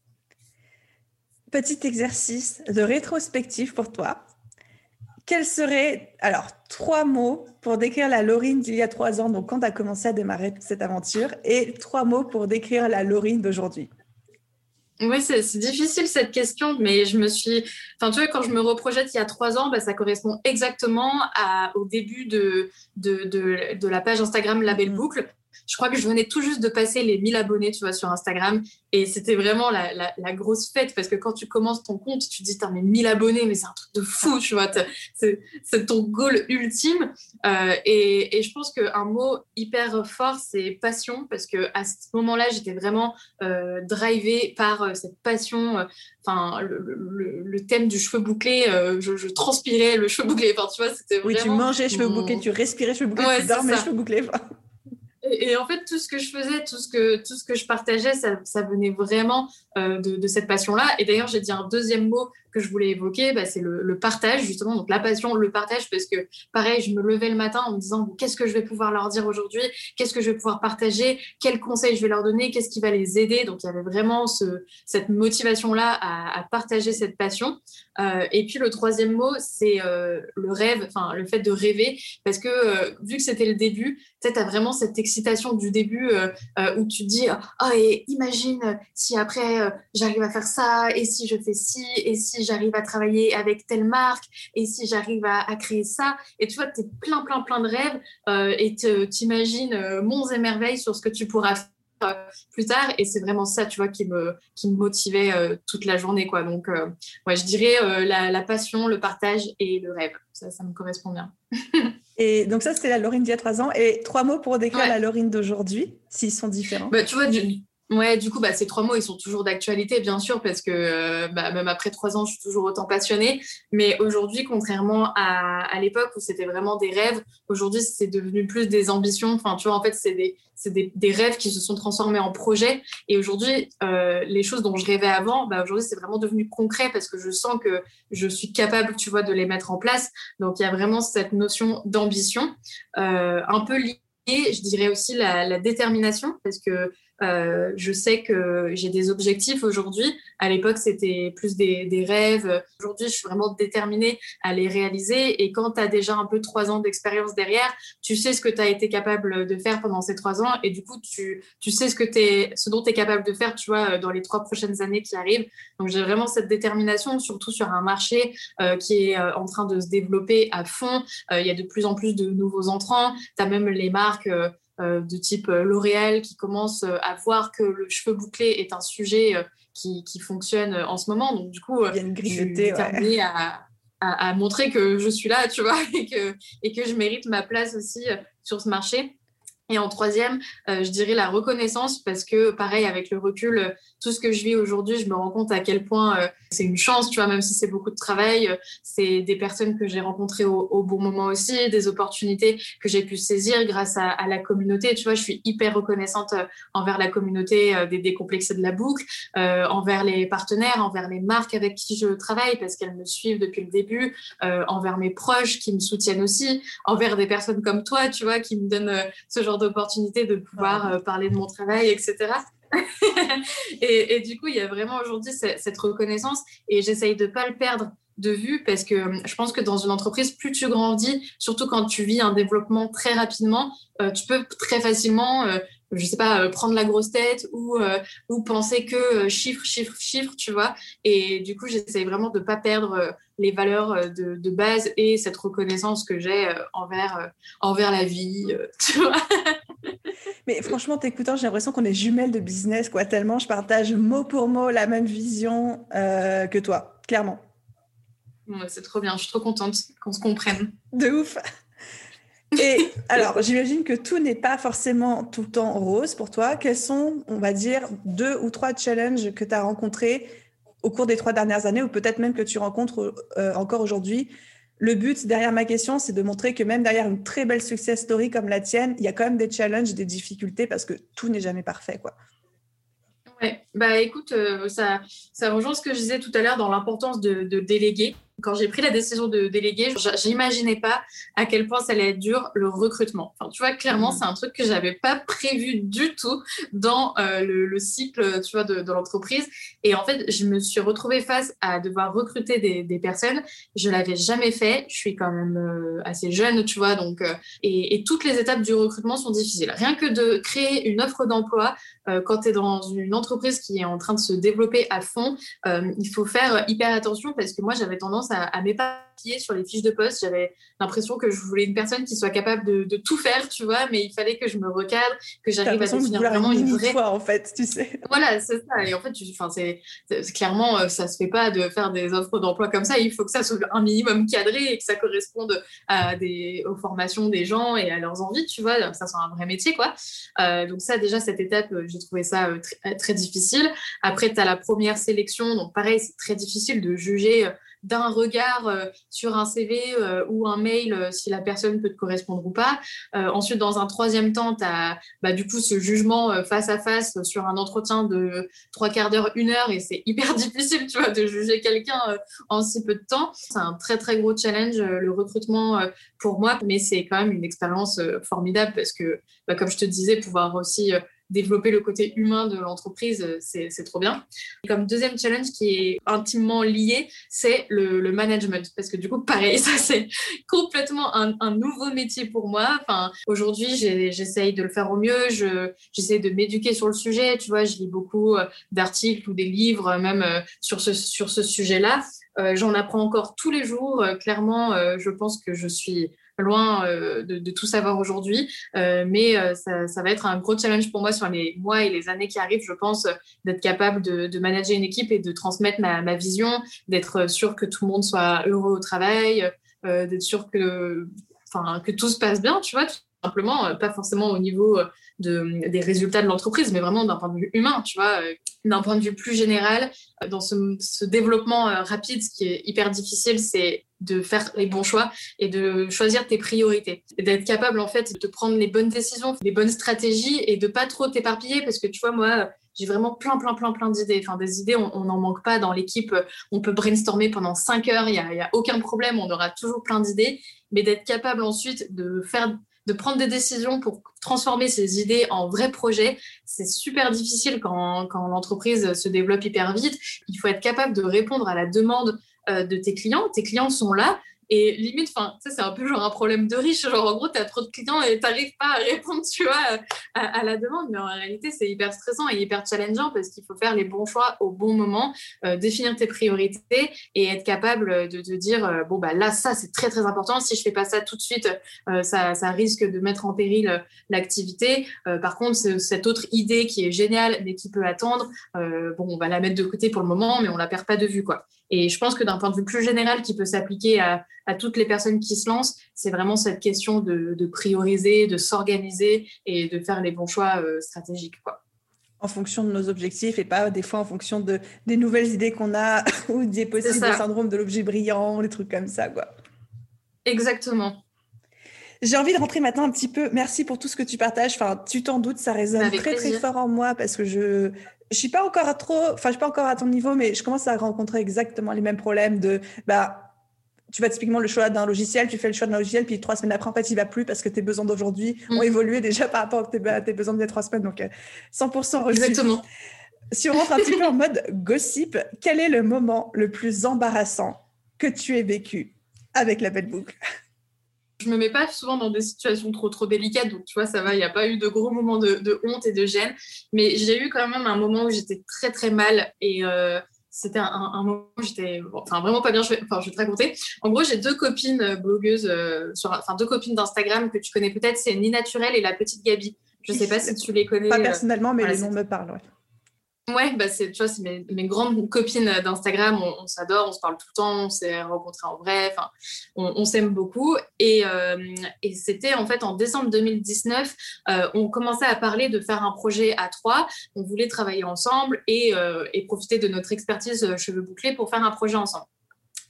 Petit exercice de rétrospective pour toi. Quels seraient, alors, trois mots pour décrire la Laurine d'il y a trois ans, donc quand tu as commencé à démarrer cette aventure, et trois mots pour décrire la Laurine d'aujourd'hui? Oui, c'est difficile cette question, mais je me suis. Enfin, tu vois, quand je me reprojette il y a trois ans, bah, ça correspond exactement à, au début de, de, de, de la page Instagram Label mmh. Boucle je crois que je venais tout juste de passer les 1000 abonnés, tu vois, sur Instagram. Et c'était vraiment la, la, grosse fête parce que quand tu commences ton compte, tu te dis, t'as mais 1000 abonnés, mais c'est un truc de fou, tu vois. C'est ton goal ultime. Euh, et, et, je pense qu'un mot hyper fort, c'est passion parce que à ce moment-là, j'étais vraiment euh, drivée par euh, cette passion. Enfin, le, le, thème du cheveu bouclé, je, je, transpirais le cheveu bouclé. Enfin, tu vois, c'était Oui, tu mangeais cheveux bouclés, tu respirais cheveux bouclés, tu dormais cheveux bouclés. Et, en fait, tout ce que je faisais, tout ce que, tout ce que je partageais, ça, venait vraiment euh, de, de, cette passion-là. Et d'ailleurs, j'ai dit un deuxième mot que je voulais évoquer, bah, c'est le, partage, justement. Donc, la passion, le partage, parce que, pareil, je me levais le matin en me disant qu'est-ce que je vais pouvoir leur dire aujourd'hui? Qu'est-ce que je vais pouvoir partager? Quels conseils je vais leur donner? Qu'est-ce qui va les aider? Donc, il y avait vraiment ce, cette motivation-là à, à, partager cette passion. Euh, et puis, le troisième mot, c'est euh, le rêve, enfin, le fait de rêver, parce que, euh, vu que c'était le début, tu as vraiment cette excitation du début où tu te dis oh, et imagine si après j'arrive à faire ça et si je fais ci et si j'arrive à travailler avec telle marque et si j'arrive à, à, créer ça. Et tu vois tu es plein plein plein de rêves et tu imagines monts et merveilles sur ce que tu pourras faire plus tard. Et c'est vraiment ça tu vois qui me qui me motivait toute la journée quoi. Donc ouais je dirais la, la, passion le partage et le rêve. Ça ça me correspond bien. Et donc ça, c'était la Laurine d'il y a trois ans. Et trois mots pour décrire la Laurine d'aujourd'hui, s'ils sont différents. Bah, tu vois, du, ouais, du coup, bah, ces trois mots, ils sont toujours d'actualité, bien sûr, parce que euh, bah, même après trois ans, je suis toujours autant passionnée. Mais aujourd'hui, contrairement à, à l'époque où c'était vraiment des rêves, aujourd'hui, c'est devenu plus des ambitions. Enfin, tu vois, en fait, c'est des, des, des, rêves qui se sont transformés en projets. Et aujourd'hui, euh, les choses dont je rêvais avant, bah aujourd'hui, c'est vraiment devenu concret parce que je sens que je suis capable, tu vois, de les mettre en place. Donc, il y a vraiment cette notion d'ambition, euh, un peu liée, je dirais aussi la, la détermination, parce que euh, je sais que j'ai des objectifs aujourd'hui. À l'époque, c'était plus des, des rêves. Aujourd'hui, je suis vraiment déterminée à les réaliser. Et quand tu as déjà un peu trois ans d'expérience derrière, tu sais ce que tu as été capable de faire pendant ces trois ans. Et du coup, tu, tu sais ce, que es, ce dont tu es capable de faire, tu vois, dans les trois prochaines années qui arrivent. Donc, j'ai vraiment cette détermination, surtout sur un marché euh, qui est euh, en train de se développer à fond. Euh, il y a de plus en plus de nouveaux entrants. Tu as même les marques euh, euh, de type euh, L'Oréal qui commence euh, à voir que le cheveu bouclé est un sujet qui, qui, fonctionne en ce moment. Donc, du coup, Il y a une grille à, à, montrer que je suis là, tu vois, et que, et que je mérite ma place aussi sur ce marché. Et en troisième, euh, je dirais la reconnaissance parce que, pareil, avec le recul, euh, tout ce que je vis aujourd'hui, je me rends compte à quel point euh, c'est une chance, tu vois, même si c'est beaucoup de travail, c'est des personnes que j'ai rencontrées au, bon moment aussi, des opportunités que j'ai pu saisir grâce à, la communauté. Tu vois, je suis hyper reconnaissante envers la communauté des décomplexés de la boucle, envers les partenaires, envers les marques avec qui je travaille parce qu'elles me suivent depuis le début, envers mes proches qui me soutiennent aussi, envers des personnes comme toi, tu vois, qui me donnent ce genre d'opportunité de pouvoir euh, parler de mon travail, etc. et, du coup, il y a vraiment aujourd'hui cette, reconnaissance et j'essaye de ne pas le perdre de vue parce que euh, je pense que dans une entreprise, plus tu grandis, surtout quand tu vis un développement très rapidement, euh, tu peux très facilement je sais pas, prendre la grosse tête ou, ou penser que chiffre, chiffre, chiffre, tu vois. Et du coup, j'essaye vraiment de ne pas perdre les valeurs de, de, base et cette reconnaissance que j'ai envers, envers la vie, tu vois. Mais franchement, t'écoutant, j'ai l'impression qu'on est jumelles de business, quoi. Tellement je partage mot pour mot la même vision euh, que toi, clairement. c'est trop bien. Je suis trop contente qu'on se comprenne. De ouf. Et alors, j'imagine que tout n'est pas forcément tout le temps rose pour toi. Quels sont, on va dire, deux ou trois challenges que tu as rencontrés au cours des trois dernières années, ou peut-être même que tu rencontres euh, encore aujourd'hui? Le but derrière ma question, c'est de montrer que même derrière une très belle success story comme la tienne, il y a quand même des challenges, des difficultés parce que tout n'est jamais parfait, quoi. Ouais, bah écoute, euh, ça, ça rejoint ce que je disais tout à l'heure dans l'importance de, de déléguer quand j'ai pris la décision de déléguer, j'imaginais pas à quel point ça allait être dur le recrutement. Enfin, tu vois, clairement, mmh. c'est un truc que j'avais pas prévu du tout dans euh, le, cycle, tu vois, de, l'entreprise. Et en fait, je me suis retrouvée face à devoir recruter des, personnes. Je l'avais jamais fait. Je suis quand même euh, assez jeune, tu vois, donc euh, et, et, toutes les étapes du recrutement sont difficiles. Rien que de créer une offre d'emploi quand tu es dans une entreprise qui est en train de se développer à fond, il faut faire hyper attention parce que moi, j'avais tendance à, à m'éparpiller sur les fiches de poste. J'avais l'impression que je voulais une personne qui soit capable de, tout faire, tu vois, mais il fallait que je me recadre, que j'arrive à devenir vraiment une vraie. Fois, en fait, tu sais. Voilà, c'est ça. Et en fait, c'est, clairement, euh, ça se fait pas de faire des offres d'emploi comme ça. Il faut que ça soit un minimum cadré et que ça corresponde à des, aux formations des gens et à leurs envies, tu vois, que ça soit un vrai métier, quoi. Euh, donc ça, déjà, cette étape, euh, j'ai trouvé ça très, très difficile. Après, tu as la première sélection. Donc pareil, c'est très difficile de juger d'un regard euh, sur un CV euh, ou un mail euh, si la personne peut te correspondre ou pas. ensuite, dans un troisième temps, tu as bah, du coup ce jugement face à face sur un entretien de trois quarts d'heure, une heure, et c'est hyper difficile, tu vois, de juger quelqu'un en si peu de temps. C'est un très très gros challenge le recrutement pour moi, mais c'est quand même une expérience formidable parce que, bah, comme je te disais, pouvoir aussi développer le côté humain de l'entreprise, euh, c'est trop bien. Et comme deuxième challenge qui est intimement lié, c'est le, le, management. Parce que du coup, pareil, ça c'est complètement un, un, nouveau métier pour moi. Enfin, aujourd'hui, j'essaye de le faire au mieux. J'essaie de m'éduquer sur le sujet. Tu vois, je lis beaucoup euh, d'articles ou des livres même euh, sur ce, sur ce sujet-là. J'en apprends encore tous les jours. clairement, je pense que je suis loin euh, de, tout savoir aujourd'hui. Euh, mais euh, ça, va être un gros challenge pour moi sur les mois et les années qui arrivent, je pense, d'être capable de, manager une équipe et de transmettre ma, vision, d'être sûr que tout le monde soit heureux au travail, d'être sûr que, que tout se passe bien, tu vois, simplement, pas forcément au niveau de, des résultats de l'entreprise, mais vraiment d'un point de vue humain, tu vois, d'un point de vue plus général, dans ce, développement rapide, ce qui est hyper difficile, c'est de faire les bons choix et de choisir tes priorités. D'être capable, en fait, de prendre les bonnes décisions, les bonnes stratégies et de pas trop t'éparpiller parce que tu vois, moi, j'ai vraiment plein, plein, plein, plein d'idées. Enfin, des idées, on n'en manque pas dans l'équipe. On peut brainstormer pendant cinq heures, il n'y a aucun problème, on aura toujours plein d'idées. Mais d'être capable ensuite de faire de prendre des décisions pour transformer ces idées en vrais projets, c'est super difficile quand, quand l'entreprise se développe hyper vite. Il faut être capable de répondre à la demande euh, de tes clients. Tes clients sont là, Et limite, enfin, c'est un peu genre un problème de riche. Genre, en gros, tu as trop de clients et tu n'arrives pas à répondre, tu vois, à, la demande. Mais en réalité, c'est hyper stressant et hyper challengeant parce qu'il faut faire les bons choix au bon moment, euh, définir tes priorités et être capable de te dire, euh, bon, bah là, ça, c'est très, très important. Si je fais pas ça tout de suite, euh, ça, ça, risque de mettre en péril l'activité. par contre, cette autre idée qui est géniale, mais qui peut attendre, bon, on va la mettre de côté pour le moment, mais on la perd pas de vue, quoi. Et je pense que d'un point de vue plus général qui peut s'appliquer à, toutes les personnes qui se lancent, c'est vraiment cette question de, prioriser, de s'organiser et de faire les bons choix euh, stratégiques. Quoi. En fonction de nos objectifs et pas des fois en fonction de, des nouvelles idées qu'on a ou des possibles syndromes de l'objet brillant, des trucs comme ça. Quoi. Exactement. J'ai envie de rentrer maintenant un petit peu. Merci pour tout ce que tu partages. Enfin, tu t'en doutes, ça résonne très très fort en moi parce que je je suis pas encore à trop, enfin, je suis pas encore à ton niveau, mais je commence à rencontrer exactement les mêmes problèmes de, bah, tu vas typiquement le choix d'un logiciel, tu fais le choix d'un logiciel, puis trois semaines après, en fait, il va plus parce que tes besoins d'aujourd'hui ont mm. évolué déjà par rapport à tes, tes besoins de trois semaines. Donc, 100% euh, reçu. Exactement. Si on rentre un petit peu en mode gossip, quel est le moment le plus embarrassant que tu aies vécu avec la belle boucle? Je me mets pas souvent dans des situations trop trop délicates, donc tu vois, ça va, il n'y a pas eu de gros moments de, honte et de gêne, mais j'ai eu quand même un moment où j'étais très très mal et euh, c'était un, moment où j'étais enfin, vraiment pas bien, je vais, enfin, je vais te raconter. En gros, j'ai deux copines euh, blogueuses, euh, sur, enfin deux copines d'Instagram que tu connais peut-être, c'est Ni Naturel et la petite Gabi. Je sais pas si tu les connais. Pas personnellement, mais les noms me parlent. Ouais. Ouais, bah c'est, tu vois, c'est mes, grandes copines d'Instagram, on, s'adore, on se parle tout le temps, on s'est rencontrés en vrai, on, s'aime beaucoup. Et, euh, et, c'était en fait en décembre 2019, euh, on commençait à parler de faire un projet à trois, on voulait travailler ensemble et, euh, et profiter de notre expertise cheveux bouclés pour faire un projet ensemble.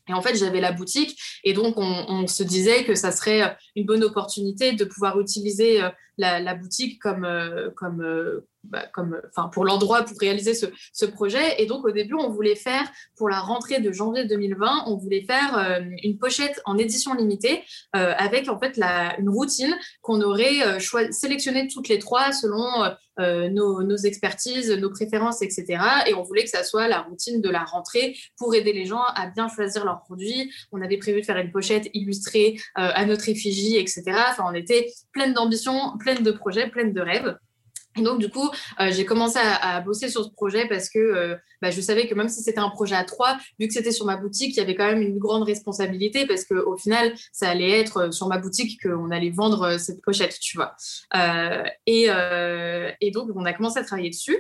Et en fait, j'avais la boutique et donc on, se disait que ça serait une bonne opportunité de pouvoir utiliser la, boutique comme, comme, bah, comme, enfin, pour l'endroit pour réaliser ce, projet. Et donc, au début, on voulait faire, pour la rentrée de janvier 2020, on voulait faire euh, une pochette en édition limitée euh, avec en fait la, une routine qu'on aurait euh, sélectionnée toutes les trois selon nos, nos, expertises, nos préférences, etc. Et on voulait que ça soit la routine de la rentrée pour aider les gens à bien choisir leurs produits. On avait prévu de faire une pochette illustrée à notre effigie, etc. Enfin, on était pleine d'ambition, pleine de projets, pleine de rêves. Et donc, du coup, euh, j'ai commencé à, bosser sur ce projet parce que euh, bah, je savais que même si c'était un projet à trois, vu que c'était sur ma boutique, il y avait quand même une grande responsabilité parce qu'au final, ça allait être euh, sur ma boutique qu'on allait vendre cette pochette, tu vois. Et, et, donc, on a commencé à travailler dessus.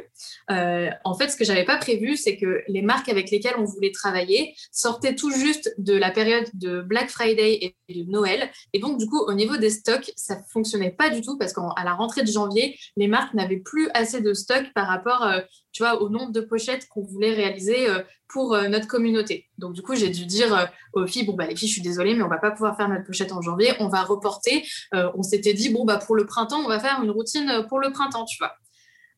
en fait, ce que j'avais pas prévu, c'est que les marques avec lesquelles on voulait travailler sortaient tout juste de la période de Black Friday et de Noël. Et donc, du coup, au niveau des stocks, ça fonctionnait pas du tout parce qu'à la rentrée de janvier, les marques n'avaient plus assez de stock par rapport, euh, tu vois, au nombre de pochettes qu'on voulait réaliser euh, pour euh, notre communauté. Donc du coup, j'ai dû dire aux filles, bon bah les filles, je suis désolée, mais on va pas pouvoir faire notre pochette en janvier, on va reporter. on s'était dit, bon bah pour le printemps, on va faire une routine pour le printemps, tu vois.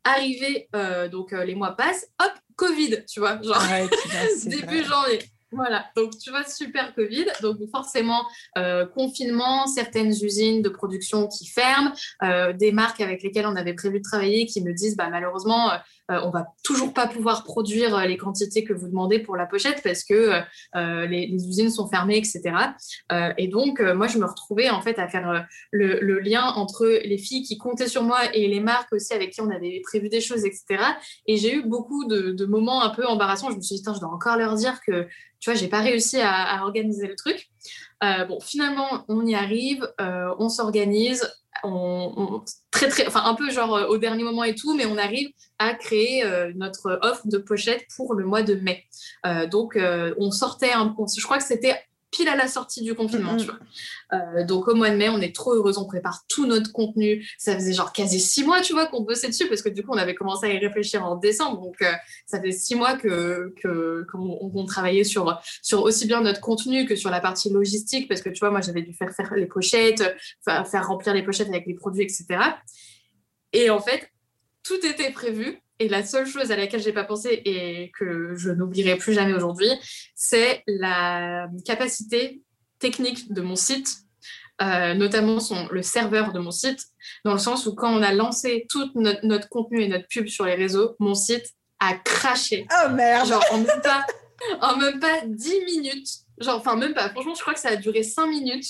Arrivé, donc les mois passent, hop, Covid, tu vois, genre début janvier. Voilà, donc tu vois, super Covid. Donc forcément, euh, confinement, certaines usines de production qui ferment, euh, des marques avec lesquelles on avait prévu de travailler qui me disent, bah, malheureusement, euh, on va toujours pas pouvoir produire euh, les quantités que vous demandez pour la pochette parce que euh, les, usines sont fermées, etc. et donc, moi, je me retrouvais en fait à faire le, lien entre les filles qui comptaient sur moi et les marques aussi avec qui on avait prévu des choses, etc. Et j'ai eu beaucoup de, moments un peu embarrassants. Je me suis dit, je dois encore leur dire que, tu vois, j'ai pas réussi à, organiser le truc. bon, finalement, on y arrive, on s'organise, très très, enfin un peu genre euh, au dernier moment et tout, mais on arrive à créer euh, notre offre de pochette pour le mois de mai. Euh, donc on sortait, je crois que c'était pile à la sortie du confinement, tu vois. Euh, donc au mois de mai, on est trop heureuse, on prépare tout notre contenu. Ça faisait genre quasi six mois, tu vois, qu'on bossait dessus parce que du coup, on avait commencé à y réfléchir en décembre. Donc euh, ça fait six mois que qu'on travaillait sur sur aussi bien notre contenu que sur la partie logistique parce que tu vois, moi j'avais dû faire faire les pochettes, faire remplir les pochettes avec les produits, etc. Et en fait, tout était prévu et la seule chose à laquelle j'ai pas pensé et que je n'oublierai plus jamais aujourd'hui, c'est la capacité technique de mon site, euh, notamment son, le serveur de mon site, dans le sens où quand on a lancé tout notre, contenu et notre pub sur les réseaux, mon site a craché. Oh merde Genre en même pas, en même pas 10 minutes, Genre, enfin, même pas. Franchement, je crois que ça a duré cinq minutes.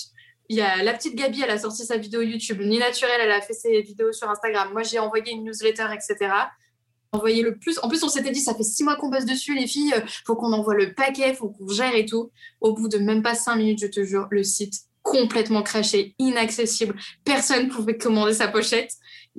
Il y a la petite Gabi, elle a sorti sa vidéo YouTube. Ni Naturel, elle a fait ses vidéos sur Instagram. Moi, j'ai envoyé une newsletter, etc. Envoyé le plus. En plus, on s'était dit, ça fait six mois qu'on bosse dessus, les filles. Faut qu'on envoie le paquet, faut qu'on gère et tout. Au bout de même pas cinq minutes, je te jure, le site complètement craché, inaccessible. Personne pouvait commander sa pochette.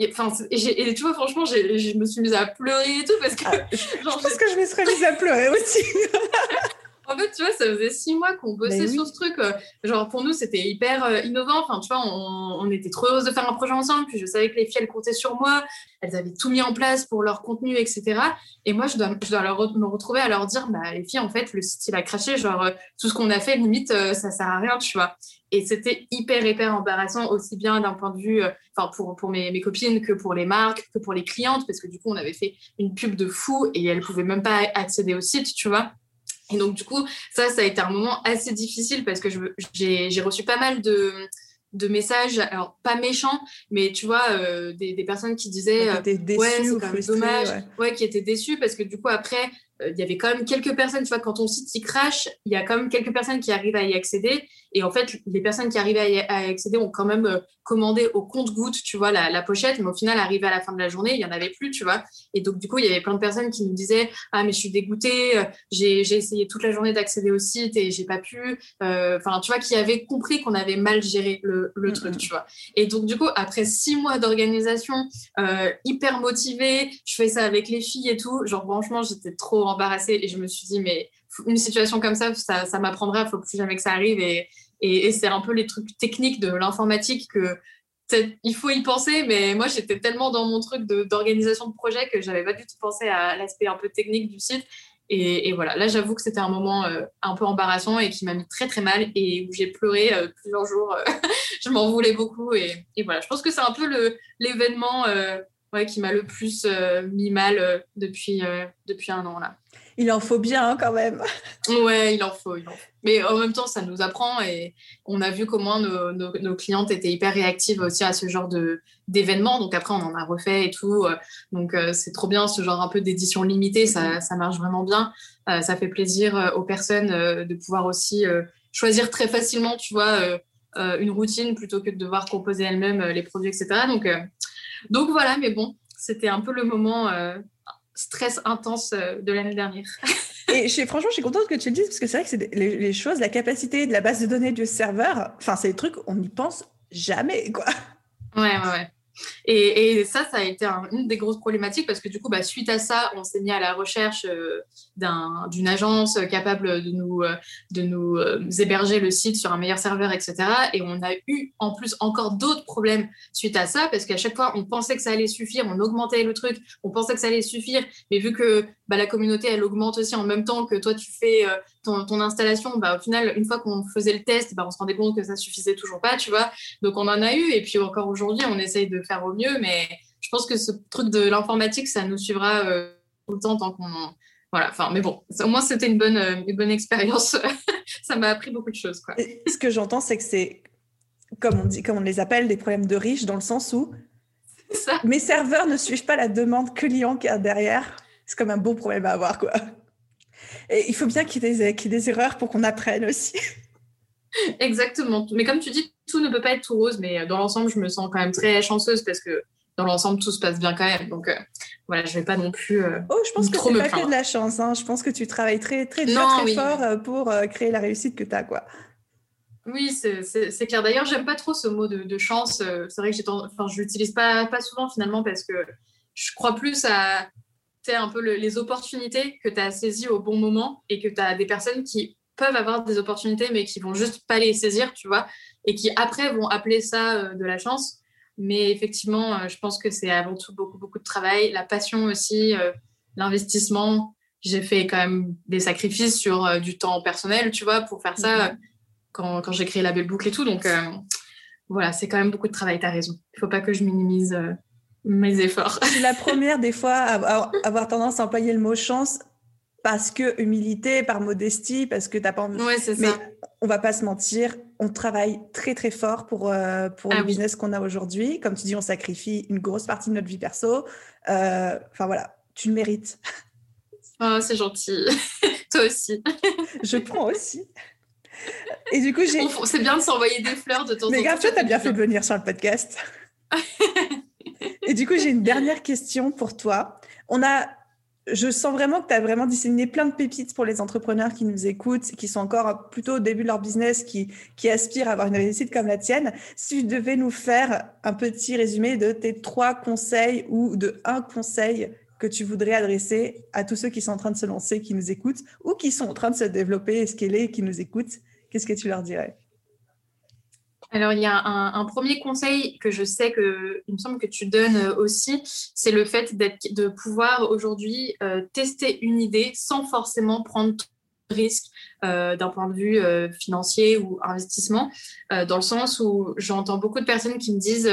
Enfin, et, tu vois, franchement, je me suis mise à pleurer et tout parce que. Ah, je pense que je me serais mise à pleurer aussi. En fait, tu vois, ça faisait six mois qu'on bossait sur ce truc. Euh, genre, pour nous, c'était hyper euh, innovant. Enfin, tu vois, on, était trop heureuses de faire un projet ensemble. Puis je savais que les filles, elles comptaient sur moi. Elles avaient tout mis en place pour leur contenu, etc. Et moi, je dois, je dois leur, me retrouver à leur dire, bah, les filles, en fait, le site, il a craché. Genre, euh, tout ce qu'on a fait, limite, ça sert à rien, tu vois. Et c'était hyper, hyper embarrassant, aussi bien d'un point de vue, enfin, pour, pour mes, mes, copines que pour les marques, que pour les clientes, parce que du coup, on avait fait une pub de fou et elles pouvaient même pas accéder au site, tu vois. Et donc, du coup, ça, ça a été un moment assez difficile parce que j'ai reçu pas mal de, de messages, alors pas méchants, mais tu vois, euh, des, des, personnes qui disaient euh, ouais, c'est quand même dommage, ouais. qui étaient déçues parce que du coup, après, euh, il y avait quand même quelques personnes, tu vois, quand ton site il crash, il y a quand même quelques personnes qui arrivent à y accéder. Et en fait, les personnes qui arrivent à y accéder ont quand même euh, commandé au compte-goutte, tu vois, la, pochette. Mais au final, arrivé à la fin de la journée, il n'y en avait plus, tu vois. Et donc, du coup, il y avait plein de personnes qui nous disaient Ah, mais je suis dégoûtée, euh, j'ai essayé toute la journée d'accéder au site et j'ai pas pu. Enfin, tu vois, qui avaient compris qu'on avait mal géré le, le truc, tu vois. Et donc, du coup, après six mois d'organisation, hyper motivée, je fais ça avec les filles et tout. Genre, franchement, j'étais trop embarrassée et je me suis dit, mais une situation comme ça, ça, ça m'apprendra, il faut plus jamais que ça arrive. Et, c'est un peu les trucs techniques de l'informatique que il faut y penser, mais moi j'étais tellement dans mon truc d'organisation de, projet que j'avais pas du tout pensé à l'aspect un peu technique du site. Et, voilà, là j'avoue que c'était un moment euh, un peu embarrassant et qui m'a mis très très mal et où j'ai pleuré euh, plusieurs jours. je m'en voulais beaucoup et, voilà, je pense que c'est un peu l'événement euh, qui m'a le plus mis mal depuis, depuis un an là. Il en faut bien hein, quand même. Ouais, il en faut, il en faut. Mais en même temps, ça nous apprend et on a vu comment nos, nos, clientes étaient hyper réactives aussi à ce genre d'événements. Donc après, on en a refait et tout. Donc euh, c'est trop bien ce genre un peu d'édition limitée. Ça, ça, marche vraiment bien. Euh, ça fait plaisir euh, aux personnes de pouvoir aussi choisir très facilement, tu vois, une routine plutôt que de devoir composer elles-mêmes les produits, etc. Donc, donc voilà, mais bon, c'était un peu le moment stress intense de l'année dernière. Et je suis, franchement, je suis contente que tu le dises parce que c'est vrai que c'est les, choses, la capacité de la base de données du serveur, enfin, c'est des trucs, on n'y pense jamais, quoi. Ouais, ouais, ouais. Et, ça, ça a été une des grosses problématiques parce que du coup, bah, suite à ça, on s'est mis à la recherche euh, d'une agence capable de nous, euh, de nous euh, héberger le site sur un meilleur serveur, etc. Et on a eu en plus encore d'autres problèmes suite à ça parce qu'à chaque fois, on pensait que ça allait suffire, on augmentait le truc, on pensait que ça allait suffire, mais vu que bah, la communauté, elle augmente aussi en même temps que toi, tu fais ton, installation, bah, au final, une fois qu'on faisait le test, bah, on se rendait compte que ça suffisait toujours pas, tu vois. Donc, on en a eu. Et puis, encore aujourd'hui, on essaye de faire au mieux. Mais je pense que ce truc de l'informatique, ça nous suivra euh, tout le temps tant qu'on. Voilà, enfin, mais bon, au moins, c'était une bonne, euh, une bonne expérience. ça m'a appris beaucoup de choses. Quoi. ce que j'entends, c'est que c'est, comme on, dit, comme on les appelle, des problèmes de riches, dans le sens où ça. mes serveurs ne suivent pas la demande client qu'il y a derrière. C'est comme un bon problème à avoir, quoi. Et il faut bien qu'il y, ait des erreurs pour qu'on apprenne aussi. Exactement. Mais comme tu dis, tout ne peut pas être tout rose, mais dans l'ensemble, je me sens quand même très chanceuse parce que dans l'ensemble, tout se passe bien quand même. Donc euh, voilà, je vais pas non plus. Euh, oh, je pense que c'est pas que de la chance. Hein. Je pense que tu travailles très, très très fort euh, pour créer la réussite que tu as, quoi. Oui, c'est clair. D'ailleurs, j'aime pas trop ce mot de, chance. C'est vrai que je l'utilise pas, pas souvent finalement parce que je crois plus à un peu les opportunités que tu as saisies au bon moment et que tu as des personnes qui peuvent avoir des opportunités mais qui vont juste pas les saisir, tu vois, et qui après vont appeler ça euh, de la chance. Mais effectivement, euh, je pense que c'est avant tout beaucoup, beaucoup de travail, la passion aussi, euh, l'investissement. J'ai fait quand même des sacrifices sur du temps personnel, tu vois, pour faire ça mm-hmm. quand, quand j'ai créé la belle boucle et tout. Donc voilà, c'est quand même beaucoup de travail, tu as raison. Il faut pas que je minimise mes efforts. Je suis la première des fois à avoir tendance à employer le mot chance parce que humilité, par modestie, parce que t'as pas envie. Ouais, c'est Mais on va pas se mentir, on travaille très très fort pour euh, pour ah le business qu'on a aujourd'hui. Comme tu dis, on sacrifie une grosse partie de notre vie perso. Euh, enfin voilà, tu le mérites. Oh, c'est gentil. Toi aussi. Je prends aussi. Et du coup, j'ai. C'est bien de s'envoyer des fleurs de temps en temps. Mais grave, toi, t'as bien fait de venir sur le podcast. Et du coup, j'ai une dernière question pour toi. On a je sens vraiment que tu as vraiment disséminé plein de pépites pour les entrepreneurs qui nous écoutent, qui sont encore plutôt au début de leur business, qui, aspirent à avoir une réussite comme la tienne. Si tu devais nous faire un petit résumé de tes trois conseils ou de un conseil que tu voudrais adresser à tous ceux qui sont en train de se lancer, qui nous écoutent, ou qui sont en train de se développer, scaler, qui nous écoutent, qu'est-ce que tu leur dirais? Alors, il y a un, premier conseil que je sais que, il me semble que tu donnes euh, aussi, c'est le fait de pouvoir aujourd'hui euh, tester une idée sans forcément prendre de risques euh, d'un point de vue financier ou investissement, dans le sens où j'entends beaucoup de personnes qui me disent,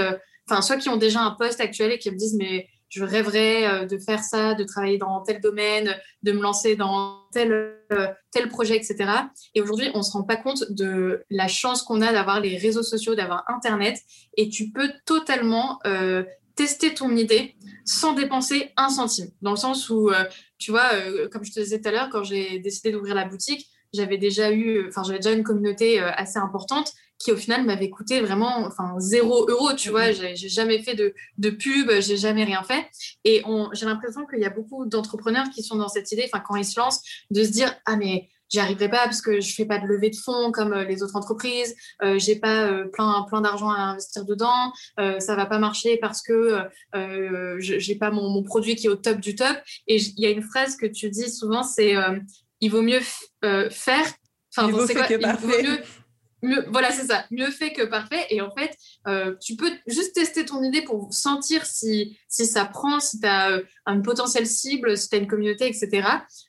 enfin, soit qui ont déjà un poste actuel et qui me disent, mais je rêverais euh, de faire ça, de travailler dans tel domaine, de me lancer dans tel, euh, tel projet, etc. Et aujourd'hui, on ne se rend pas compte de la chance qu'on a d'avoir les réseaux sociaux, d'avoir Internet. Et tu peux totalement euh, tester ton idée sans dépenser un centime. Dans le sens où, tu vois, comme je te disais tout à l'heure, quand j'ai décidé d'ouvrir la boutique, j'avais déjà eu, enfin, j'avais déjà une communauté assez importante qui au final m'avait coûté vraiment enfin zéro euro tu vois mm-hmm. j'ai jamais fait de, de pub j'ai jamais rien fait et j'ai l'impression qu'il y a beaucoup d'entrepreneurs qui sont dans cette idée enfin quand ils se lancent de se dire ah mais j'y arriverai pas parce que je fais pas de levée de fonds comme euh, les autres entreprises, euh, j'ai pas euh, plein plein d'argent à investir dedans, euh, ça va pas marcher parce que euh, j'ai pas mon, mon, produit qui est au top du top. Et il y a une phrase que tu dis souvent, c'est il vaut mieux faire. Enfin, il vaut, quoi, il vaut mieux voilà, c'est ça. Mieux fait que parfait. Et en fait, euh, tu peux juste tester ton idée pour sentir si, si ça prend, si tu as euh, une potentielle cible, si tu as une communauté, etc.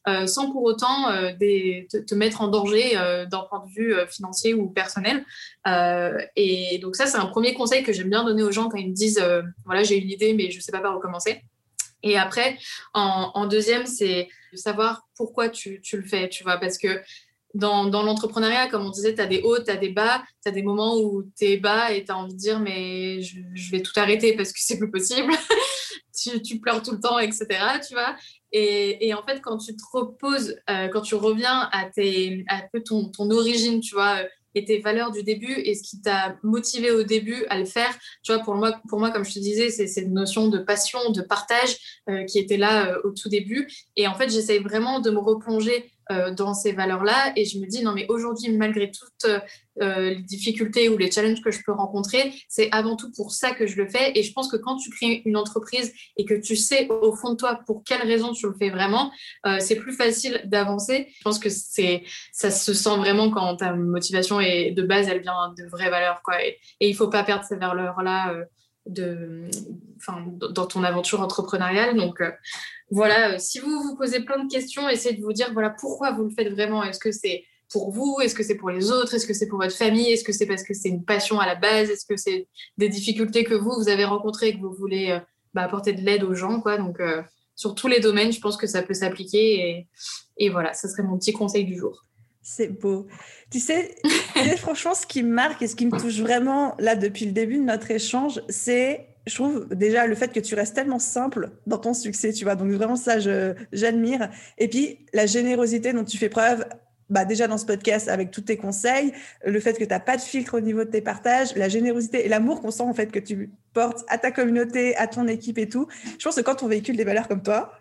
Euh, sans pour autant des, te, mettre en danger d'un point de vue financier ou personnel. et donc ça, c'est un premier conseil que j'aime bien donner aux gens quand ils me disent, voilà, j'ai une idée, mais je ne sais pas par où commencer. Et après, en, en deuxième, c'est de savoir pourquoi tu, tu, le fais, tu vois, parce que dans, l'entrepreneuriat, comme on disait, tu as des hauts, tu as des bas, tu as des moments où tu es bas et tu as envie de dire mais je, vais tout arrêter parce que c'est plus possible. tu, pleures tout le temps, etc. Tu vois et, en fait, quand tu te reposes, euh, quand tu reviens à, tes, à ton, ton origine, tu vois, et tes valeurs du début et ce qui t'a motivé au début à le faire. Tu vois, pour moi, pour moi comme je te disais, c'est cette notion de passion, de partage euh, qui était là euh, au tout début. Et en fait, j'essaye vraiment de me replonger euh, dans ces valeurs-là. Et je me dis, non, mais aujourd'hui, malgré toutes euh, les difficultés ou les challenges que je peux rencontrer, c'est avant tout pour ça que je le fais. Et je pense que quand tu crées une entreprise et que tu sais au fond de toi pour quelle raison tu le fais vraiment, euh, c'est plus facile d'avancer. Je pense que c'est ça se sent vraiment quand ta motivation est de base, elle vient de vraies valeurs. Quoi. Et, et il faut pas perdre ces valeurs-là dans ton aventure entrepreneuriale. Donc euh, voilà, euh, si vous vous posez plein de questions, essayez de vous dire voilà pourquoi vous le faites vraiment? Est-ce que c'est pour vous? Est-ce que c'est pour les autres? Est-ce que c'est pour votre famille? Est-ce que c'est parce que c'est une passion à la base? Est-ce que c'est des difficultés que vous, vous avez rencontrées et que vous voulez euh, bah, apporter de l'aide aux gens quoi? Donc, sur tous les domaines, je pense que ça peut s'appliquer. Et, et voilà, ce serait mon petit conseil du jour. C'est beau. Tu sais, franchement, ce qui me marque et ce qui me touche vraiment là depuis le début de notre échange, c'est, je trouve déjà le fait que tu restes tellement simple dans ton succès, tu vois. Donc vraiment ça, j'admire. Et puis la générosité dont tu fais preuve. Bah déjà dans ce podcast avec tous tes conseils, le fait que tu n'as pas de filtre au niveau de tes partages, la générosité et l'amour qu'on sent en fait que tu portes à ta communauté, à ton équipe et tout. Je pense que quand on véhicule des valeurs comme toi,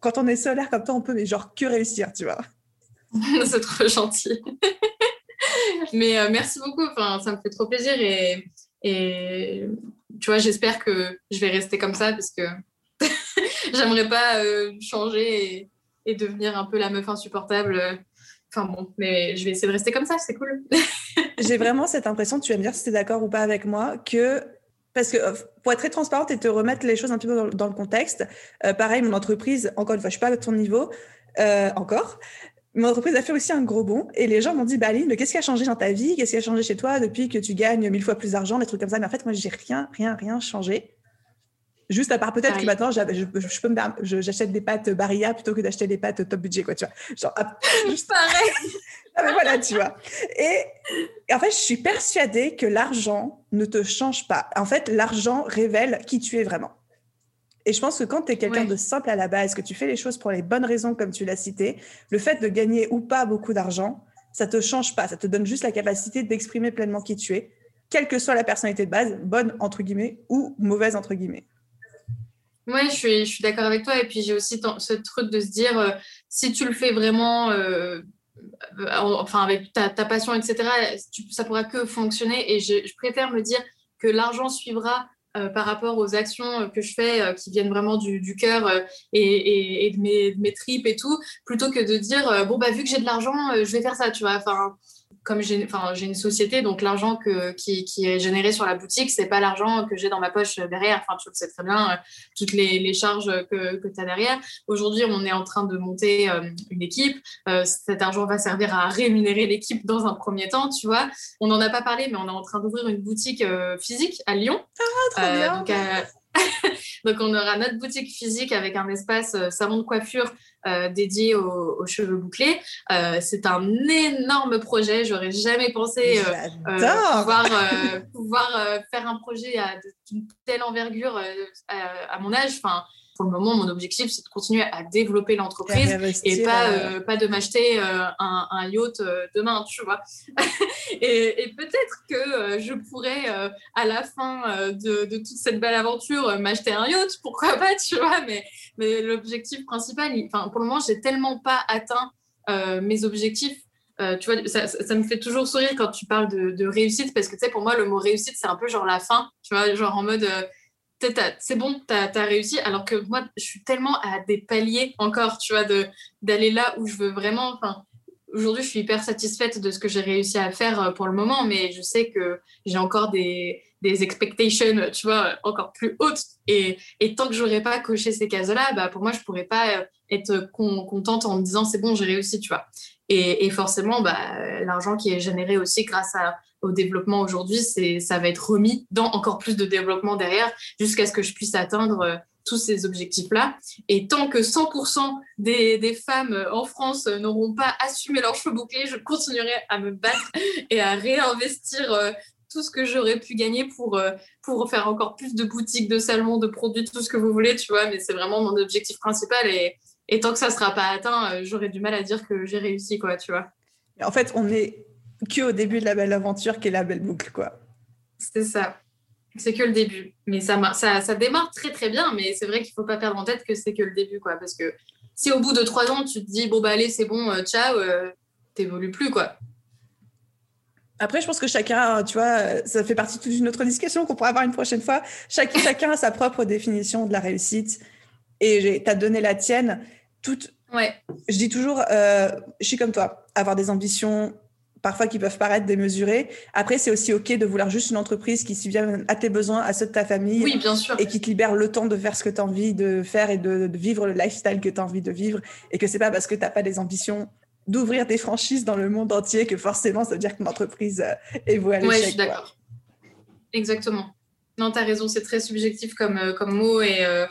quand on est solaire comme toi, on peut mais genre que réussir, tu vois. c'est trop gentil. Mais euh, merci beaucoup. Enfin, ça me fait trop plaisir et, et tu vois, j'espère que je vais rester comme ça parce que j'aimerais pas euh, changer et, devenir un peu la meuf insupportable. Enfin bon, mais je vais essayer de rester comme ça, c'est cool. J'ai vraiment cette impression, tu vas me dire si tu es d'accord ou pas avec moi, que parce que euh, pour être très transparente et te remettre les choses un petit peu dans, le contexte, pareil, mon entreprise, encore une fois, je suis pas à ton niveau encore, mon entreprise a fait aussi un gros bond et les gens m'ont dit bah Aline, qu'est-ce qui a changé dans ta vie? Qu'est-ce qui a changé chez toi depuis que tu gagnes mille fois plus d'argent, des trucs comme ça Mais en fait, moi, j'ai rien, rien, rien changé. Juste à part peut-être que maintenant, je, je, peux j'achète des pâtes Barilla plutôt que d'acheter des pâtes top budget, quoi, tu vois. Genre, juste pareil. ah, mais voilà, tu vois. Et, en fait, je suis persuadée que l'argent ne te change pas. En fait, l'argent révèle qui tu es vraiment. Et je pense que quand tu es quelqu'un de simple à la base, que tu fais les choses pour les bonnes raisons, comme tu l'as cité, le fait de gagner ou pas beaucoup d'argent, ça te change pas. Ça te donne juste la capacité d'exprimer pleinement qui tu es, quelle que soit la personnalité de base, bonne entre guillemets ou mauvaise entre guillemets. Ouais, je suis, je suis d'accord avec toi. Et puis j'ai aussi ce truc de se dire, euh, si tu le fais vraiment, euh, enfin avec ta, passion, etc., ça pourra que fonctionner. Et je, préfère me dire que l'argent suivra euh, par rapport aux actions que je fais qui viennent vraiment du, cœur et, de, mes, mes, tripes et tout, plutôt que de dire bon bah vu que j'ai de l'argent, je vais faire ça, tu vois. Enfin, comme j'ai une société, donc l'argent qui, qui, est généré sur la boutique, c'est pas l'argent que j'ai dans ma poche derrière. Enfin, tu le sais très bien, euh, toutes les, les charges que, que tu as derrière. Aujourd'hui, on est en train de monter euh, une équipe. Euh, cet argent va servir à rémunérer l'équipe dans un premier temps, tu vois. On n'en a pas parlé, mais on est en train d'ouvrir une boutique physique à Lyon. Ah, trop bien. Donc, donc, on aura notre boutique physique avec un espace salon de coiffure dédié aux, cheveux bouclés. Euh, c'est un énorme projet. J'aurais jamais pensé euh, pouvoir, pouvoir faire un projet d'une telle envergure à, mon âge. Enfin, pour le moment, mon objectif, c'est de continuer à développer l'entreprise et pas, pas de m'acheter un, un, yacht demain, tu vois. et, peut-être que je pourrais, à la fin de, de, toute cette belle aventure, m'acheter un yacht, pourquoi pas, tu vois. Mais, mais l'objectif principal, enfin, pour le moment, j'ai tellement pas atteint euh, mes objectifs. Euh, tu vois, ça, me fait toujours sourire quand tu parles de, réussite parce que tu sais, pour moi, le mot réussite, c'est un peu genre la fin, tu vois, genre en mode euh, c'est bon, tu as, réussi, alors que moi, je suis tellement à des paliers encore, tu vois, d'aller là où je veux vraiment. Enfin, aujourd'hui, je suis hyper satisfaite de ce que j'ai réussi à faire pour le moment, mais je sais que j'ai encore des, des expectations, tu vois, encore plus hautes. Et, et tant que j'aurais pas coché ces cases-là, bah, pour moi, je pourrais pas euh, être contente en me disant c'est bon, j'ai réussi, tu vois. Et, et forcément, bah, l'argent qui est généré aussi grâce à, au développement aujourd'hui, c'est, ça va être remis dans encore plus de développement derrière jusqu'à ce que je puisse atteindre euh, tous ces objectifs-là. Et tant que 100% des, des, femmes en France n'auront pas assumé leurs cheveux bouclés, je continuerai à me battre et à réinvestir euh, tout ce que j'aurais pu gagner pour, euh, pour faire encore plus de boutiques, de salons, de produits, tout ce que vous voulez, tu vois. Mais c'est vraiment mon objectif principal. Et, et tant que ça ne sera pas atteint, euh, j'aurais du mal à dire que j'ai réussi, quoi, tu vois. En fait, on est que au début de la belle aventure qui est la belle boucle, quoi. C'est ça. C'est que le début. Mais ça, ça, ça démarre très, très bien. Mais c'est vrai qu'il ne faut pas perdre en tête que c'est que le début, quoi. Parce que si au bout de trois ans, tu te dis, bon, bah allez, c'est bon, euh, ciao, tu t'évolues plus, quoi. Après, je pense que chacun, tu vois, ça fait partie d'une autre discussion qu'on pourra avoir une prochaine fois. Chacun, chacun a sa propre définition de la réussite. Et tu as donné la tienne. Toute... Ouais. Je dis toujours, euh, je suis comme toi, avoir des ambitions parfois qui peuvent paraître démesurées. Après, c'est aussi OK de vouloir juste une entreprise qui subvienne à tes besoins, à ceux de ta famille. Oui, bien sûr. Et qui te libère le temps de faire ce que tu as envie de faire et de, de, vivre le lifestyle que tu as envie de vivre. Et que c'est pas parce que tu n'as pas des ambitions d'ouvrir des franchises dans le monde entier que forcément ça veut dire qu'une entreprise euh, est vouée à l'échec. Oui, je suis d'accord. Exactement. Non, tu as raison, c'est très subjectif comme, euh, comme mot. Et, euh,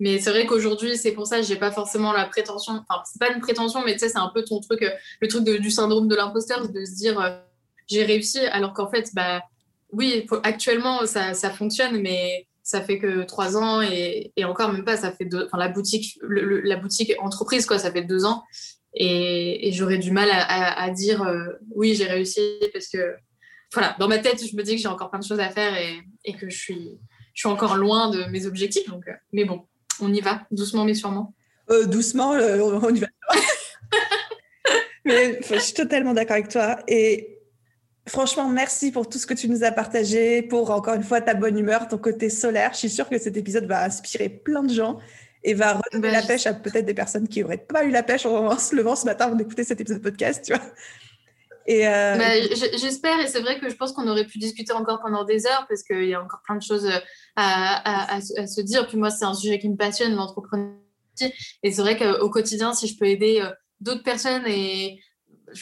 mais c'est vrai qu'aujourd'hui, c'est pour ça que j'ai pas forcément la prétention. Enfin, c'est pas une prétention, mais tu sais, c'est un peu ton truc, le truc du syndrome de l'imposteur, de se dire j'ai réussi, alors qu'en fait, bah oui, actuellement ça, ça, fonctionne, mais ça fait que trois ans et, et encore même pas, ça fait deux. La boutique, la boutique entreprise, quoi, ça fait deux ans. Et, j'aurais du mal à, dire euh, oui, j'ai réussi parce que, voilà, dans ma tête, je me dis que j'ai encore plein de choses à faire et, que je suis, je suis encore loin de mes objectifs. Donc, euh, mais bon, on y va, doucement mais sûrement. Euh, doucement, on y va. mais je suis totalement d'accord avec toi. Et franchement, merci pour tout ce que tu nous as partagé, pour encore une fois ta bonne humeur, ton côté solaire. Je suis sûre que cet épisode va inspirer plein de gens et va redonner la pêche à peut-être des personnes qui n'auraient pas eu la pêche en, se levant ce matin avant d'écouter cet épisode de podcast, tu vois. Et euh, bah, J'espère, et c'est vrai que je pense qu'on aurait pu discuter encore pendant des heures parce qu'il y a encore plein de choses à, à, se dire. Puis moi, c'est un sujet qui me passionne, l'entrepreneuriat. Et c'est vrai qu'au quotidien, si je peux aider euh, d'autres personnes et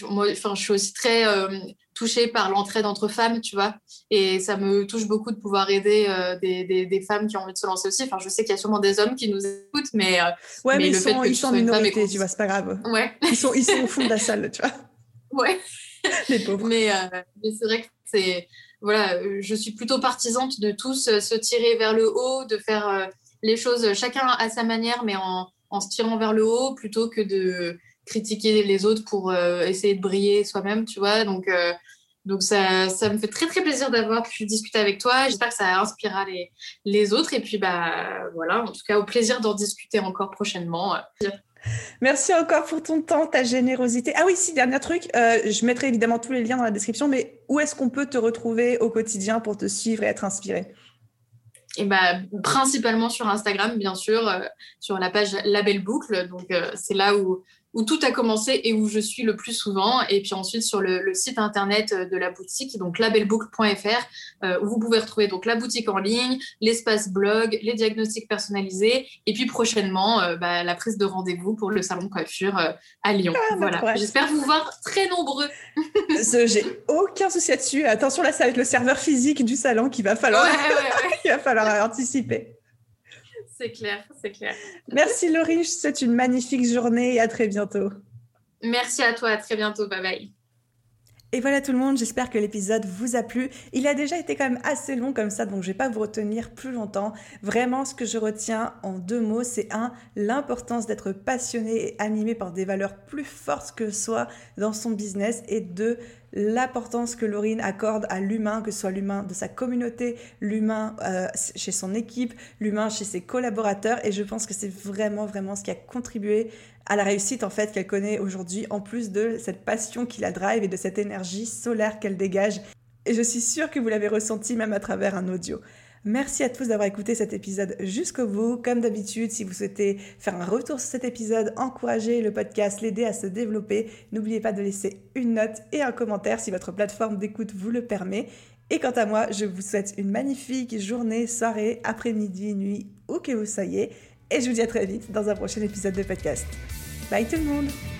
moi, enfin, je suis aussi très euh, touchée par l'entraide entre femmes, tu vois. Et ça me touche beaucoup de pouvoir aider euh, des, des, des, femmes qui ont envie de se lancer aussi. Enfin, je sais qu'il y a sûrement des hommes qui nous écoutent, mais, euh, ouais, mais, ils fait sont, que ils sont en minorité, tu vois, c'est pas grave. Ouais. Ils sont, ils sont au fond de la salle, tu vois. Ouais. Les pauvres. Mais, mais c'est vrai que c'est. Voilà, je suis plutôt partisante de tous se tirer vers le haut, de faire les choses chacun à sa manière, mais en, en se tirant vers le haut plutôt que de critiquer les autres pour essayer de briller soi-même, tu vois. Donc, donc ça, ça, me fait très très plaisir d'avoir pu discuter avec toi. J'espère que ça inspirera les, les autres. Et puis bah voilà, en tout cas au plaisir d'en discuter encore prochainement. Merci encore pour ton temps, ta générosité. Ah oui, si, dernier truc, euh, je mettrai évidemment tous les liens dans la description, mais où est-ce qu'on peut te retrouver au quotidien pour te suivre et être inspiré? Et bah, principalement sur Instagram, bien sûr, euh, sur la page Label Boucle. Donc, euh, c'est là où, où tout a commencé et où je suis le plus souvent. Et puis ensuite sur le, site internet de la boutique, donc labelbook.fr, euh, où vous pouvez retrouver donc la boutique en ligne, l'espace blog, les diagnostics personnalisés, et puis prochainement euh, bah, la prise de rendez-vous pour le salon de coiffure euh, à Lyon. Ah, voilà. J'espère vous voir très nombreux. J'ai aucun souci là-dessus. Attention là, ça va être le serveur physique du salon qu'il va falloir, qu'il va falloir anticiper. C'est clair, c'est clair. Merci Laurie, je te souhaite une magnifique journée et à très bientôt. Merci à toi, à très bientôt, bye bye. Et voilà tout le monde, j'espère que l'épisode vous a plu. Il a déjà été quand même assez long comme ça, donc je vais pas vous retenir plus longtemps. Vraiment, ce que je retiens en deux mots, c'est un, l'importance d'être passionné et animé par des valeurs plus fortes que soi dans son business, et deux, l'importance que Laurine accorde à l'humain, que ce soit l'humain de sa communauté, l'humain euh, chez son équipe, l'humain chez ses collaborateurs. Et je pense que c'est vraiment, vraiment ce qui a contribué à la réussite en fait qu'elle connaît aujourd'hui, en plus de cette passion qui la drive et de cette énergie solaire qu'elle dégage. Et je suis sûre que vous l'avez ressenti même à travers un audio. Merci à tous d'avoir écouté cet épisode jusqu'au bout. Comme d'habitude, si vous souhaitez faire un retour sur cet épisode, encourager le podcast, l'aider à se développer, n'oubliez pas de laisser une note et un commentaire si votre plateforme d'écoute vous le permet. Et quant à moi, je vous souhaite une magnifique journée, soirée, après-midi, nuit, où que vous soyez. Et je vous dis à très vite dans un prochain épisode de podcast. Bye tout le monde